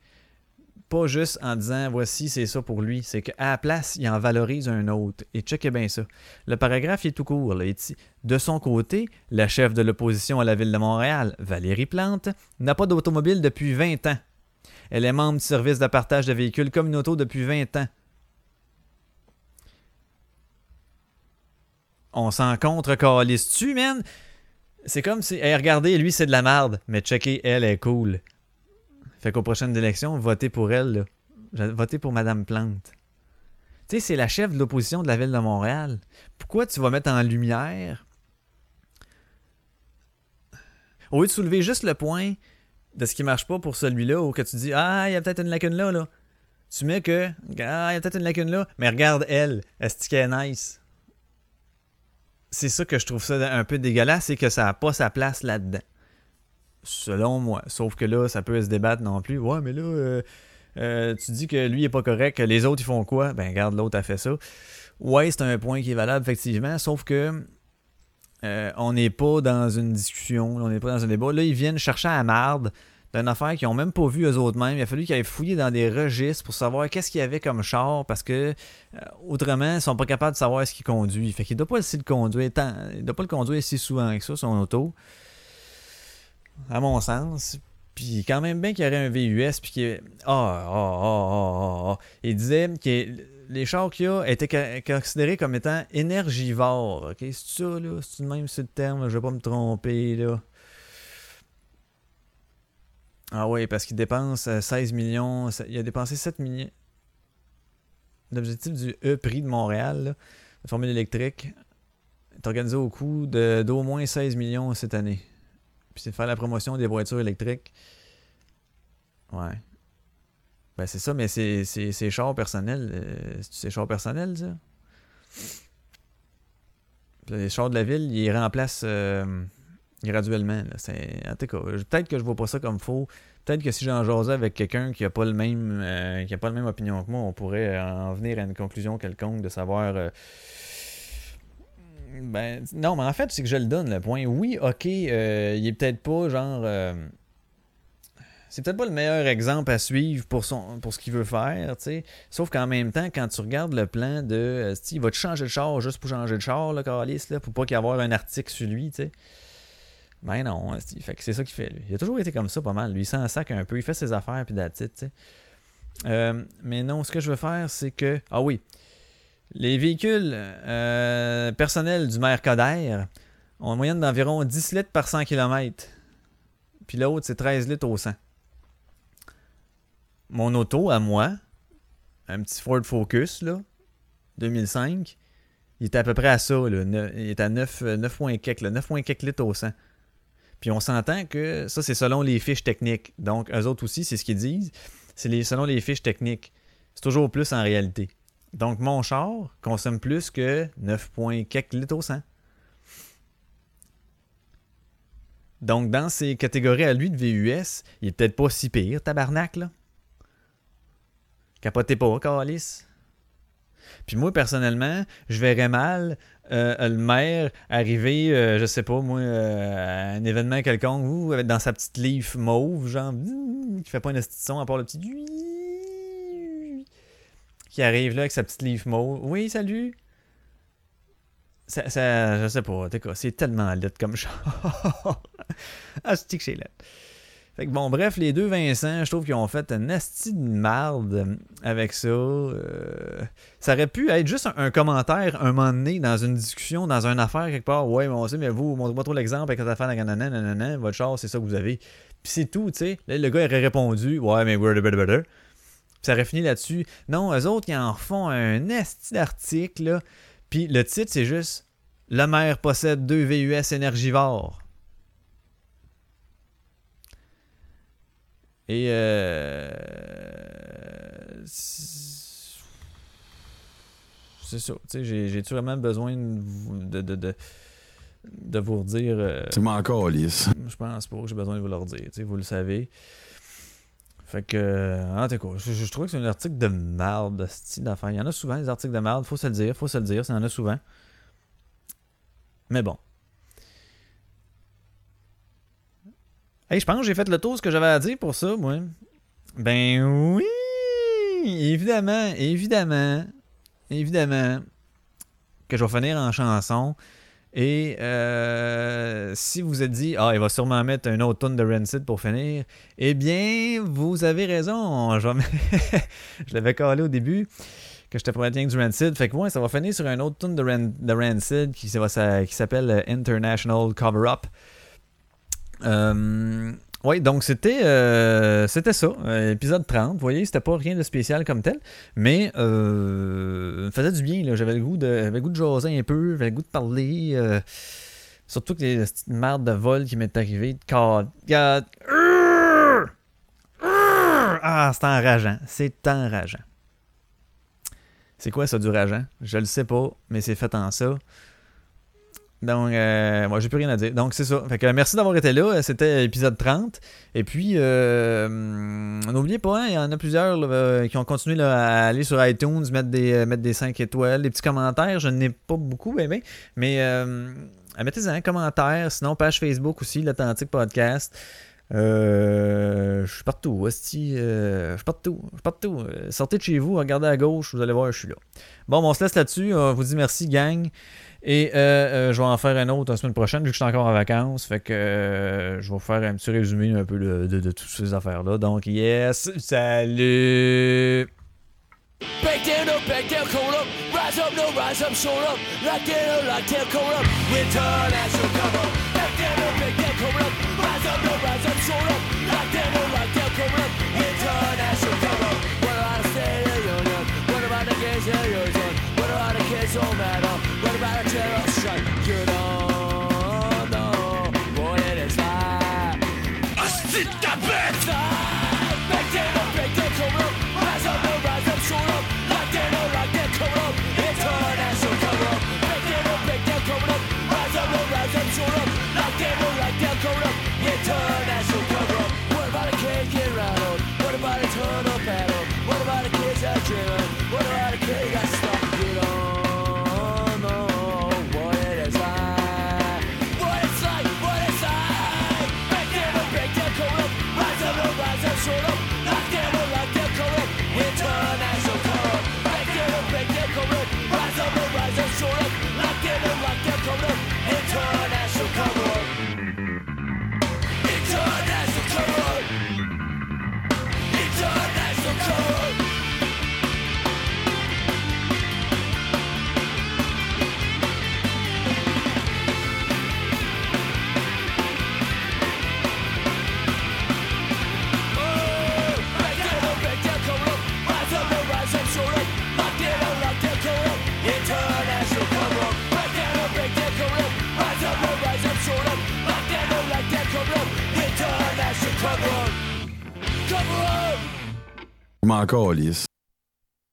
pas juste en disant voici c'est ça pour lui, c'est qu'à la place, il en valorise un autre. Et checkez bien ça. Le paragraphe est tout court. Là. De son côté, la chef de l'opposition à la ville de Montréal, Valérie Plante, n'a pas d'automobile depuis 20 ans. Elle est membre du service de partage de véhicules communautaux depuis 20 ans. On s'en contre calisse-tu, man? C'est comme si, hey, regardez, lui, c'est de la merde, mais checker, elle est cool. Fait qu'aux prochaines élections, votez pour elle, là. Votez pour Madame Plante. Tu sais, c'est la chef de l'opposition de la ville de Montréal. Pourquoi tu vas mettre en lumière, au lieu de soulever juste le point de ce qui marche pas pour celui-là, ou que tu dis, ah, il y a peut-être une lacune là, là. Tu mets que, ah, il y a peut-être une lacune là, mais regarde elle, est-ce qu'elle est nice? C'est ça que je trouve ça un peu dégueulasse, c'est que ça n'a pas sa place là-dedans. Selon moi. Sauf que là, ça peut se débattre non plus. Ouais, mais là, euh, euh, tu dis que lui est pas correct, que les autres ils font quoi? Ben regarde, l'autre a fait ça. Ouais, c'est un point qui est valable, effectivement, sauf que euh, on n'est pas dans une discussion, on n'est pas dans un débat. Là, ils viennent chercher à marde d'une affaire qu'ils n'ont même pas vu eux autres mêmes. Il a fallu qu'ils aillent fouiller dans des registres pour savoir qu'est-ce qu'il y avait comme char parce que euh, autrement, ils sont pas capables de savoir ce qu'il conduit. Fait qu'il doit pas de conduire tant, il doit pas le conduire si souvent que ça, son auto. À mon sens. Puis quand même bien qu'il y aurait un VUS, puis qu'il ah, ah, ah, ah, ah, ah. Il disait que les chars qu'il y a étaient considérés comme étant énergivores. OK, c'est ça, là? C'est même c'est le terme, je vais pas me tromper, là. Ah oui, parce qu'il dépense euh, 16 millions. ça- Il a dépensé 7 millions. L'objectif du E-Prix de Montréal, la formule électrique, est organisé au coût d'au moins 16 millions cette année. Puis c'est de faire la promotion des voitures électriques. Ouais. Ben c'est ça, mais c'est c'est- c'est chars personnels. euh, c'est chars personnels, ça? Les chars de la ville, ils remplacent euh, graduellement. En tout cas, peut-être que je vois pas ça comme faux. Peut-être que si j'en jasais avec quelqu'un qui a pas le même euh, qui a pas la même opinion que moi, on pourrait en venir à une conclusion quelconque de savoir euh, ben non, mais en fait, c'est que je le donne le point. Oui, ok, euh, il est peut-être pas genre euh, c'est peut-être pas le meilleur exemple à suivre pour son pour ce qu'il veut faire, tu sais. Sauf qu'en même temps, quand tu regardes le plan de euh, il va te changer de char juste pour changer de char, là, Calis, là, pour pas qu'il y ait un article sur lui, tu sais. Ben non, c'est ça qu'il fait, lui. Il a toujours été comme ça pas mal. Lui, il s'en sac un peu, il fait ses affaires, puis it, tu sais. Euh, mais non, ce que je veux faire, c'est que. Ah oui. Les véhicules euh, personnels du Coder ont une moyenne d'environ 10 litres par 100 km. Puis l'autre, c'est 13 litres au 100. Mon auto, à moi, un petit Ford Focus, là, 2005, il était à peu près à ça, là. Il était à 9, euh, 9 points quelques, là, 9 points quelques litres au 100. Puis on s'entend que ça, c'est selon les fiches techniques. Donc, eux autres aussi, c'est ce qu'ils disent. C'est selon les fiches techniques. C'est toujours plus en réalité. Donc, mon char consomme plus que 9 points quelques litres au 100. Donc, dans ces catégories à lui de VUS, il est peut-être pas si pire, tabarnak, là. Capotez pas, Calis. Puis moi, personnellement, je verrais mal euh, le maire arriver, euh, je sais pas, moi, euh, à un événement quelconque, ou dans sa petite livre mauve, genre, qui fait pas une son à part le petit qui arrive là avec sa petite livre mauve. Oui, salut. Ça, ça je sais pas, c'est tellement lit comme char. ah, c'est que c'est. Fait que bon, bref, les deux Vincent, je trouve qu'ils ont fait un asti de marde avec ça. Euh, ça aurait pu être juste un, commentaire un moment donné dans une discussion, dans une affaire quelque part. Ouais, mais on sait, mais vous, montrez-moi trop l'exemple avec cette affaire, nanana, nanana, votre char, c'est ça que vous avez. Puis c'est tout, tu sais. Le gars aurait répondu, ouais, mais we're better, better. Puis ça aurait fini là-dessus. Non, eux autres, ils en font un esti d'article, là. Puis le titre, c'est juste Le maire possède deux VUS énergivores. Et euh, c'est ça. Tu sais, j'ai- j'ai-tu vraiment besoin de, vous- de, de, de, vous redire. euh, Tu m'en calisses. je pense pas que j'ai besoin de vous le redire. tu sais, Vous le savez. Fait que, euh, en tout cas, je, je trouve que c'est un article de merde, de style d'affaires. Il y en a souvent, des articles de merde, faut se le dire, faut se le dire, ça en a souvent. Mais bon. Hey, je pense que j'ai fait le tour de ce que j'avais à dire pour ça, moi. Ben oui! Évidemment, évidemment, évidemment que je vais finir en chanson. Et euh, si vous êtes dit, ah, il va sûrement mettre un autre tune de Rancid pour finir, eh bien, vous avez raison. Je, je l'avais calé au début que j'étais pour que du Rancid. Fait que ouais, ça va finir sur un autre tune de, Ran- de Rancid qui, qui s'appelle euh, International Cover Up. Euh, oui, donc c'était euh, c'était ça, euh, épisode 30. Vous voyez, c'était pas rien de spécial comme tel, mais euh, faisait du bien. J'avais le goût de le goût de jaser un peu, j'avais le goût de parler. euh, surtout que les petites merdes de vol qui m'est arrivé. de God, God. Ah, c'est enrageant. C'est enrageant. C'est quoi ça du rageant? Je le sais pas, mais c'est fait en ça. Donc, euh, moi, j'ai plus rien à dire. Donc, c'est ça. Fait que merci d'avoir été là. C'était épisode 30. Et puis, euh, hum, n'oubliez pas, hein, il y en a plusieurs euh, qui ont continué là, à aller sur iTunes, mettre des, euh, mettre des 5 étoiles, des petits commentaires. Je n'ai pas beaucoup, ben, mais euh, mettez-en un commentaire. Sinon, page Facebook aussi, l'Authentique Podcast. Je suis partout, je suis partout, je suis partout. Sortez de chez vous, regardez à gauche, vous allez voir, je suis là. Bon, on se laisse là-dessus. On vous dit merci, gang. Et euh, euh, je vais en faire un autre la semaine prochaine, vu que je suis encore en vacances. Fait que euh, je vais vous faire un petit résumé un peu de, toutes ces affaires-là. Donc, yes, salut! Down back down, up. What about the general Come up. Calisse.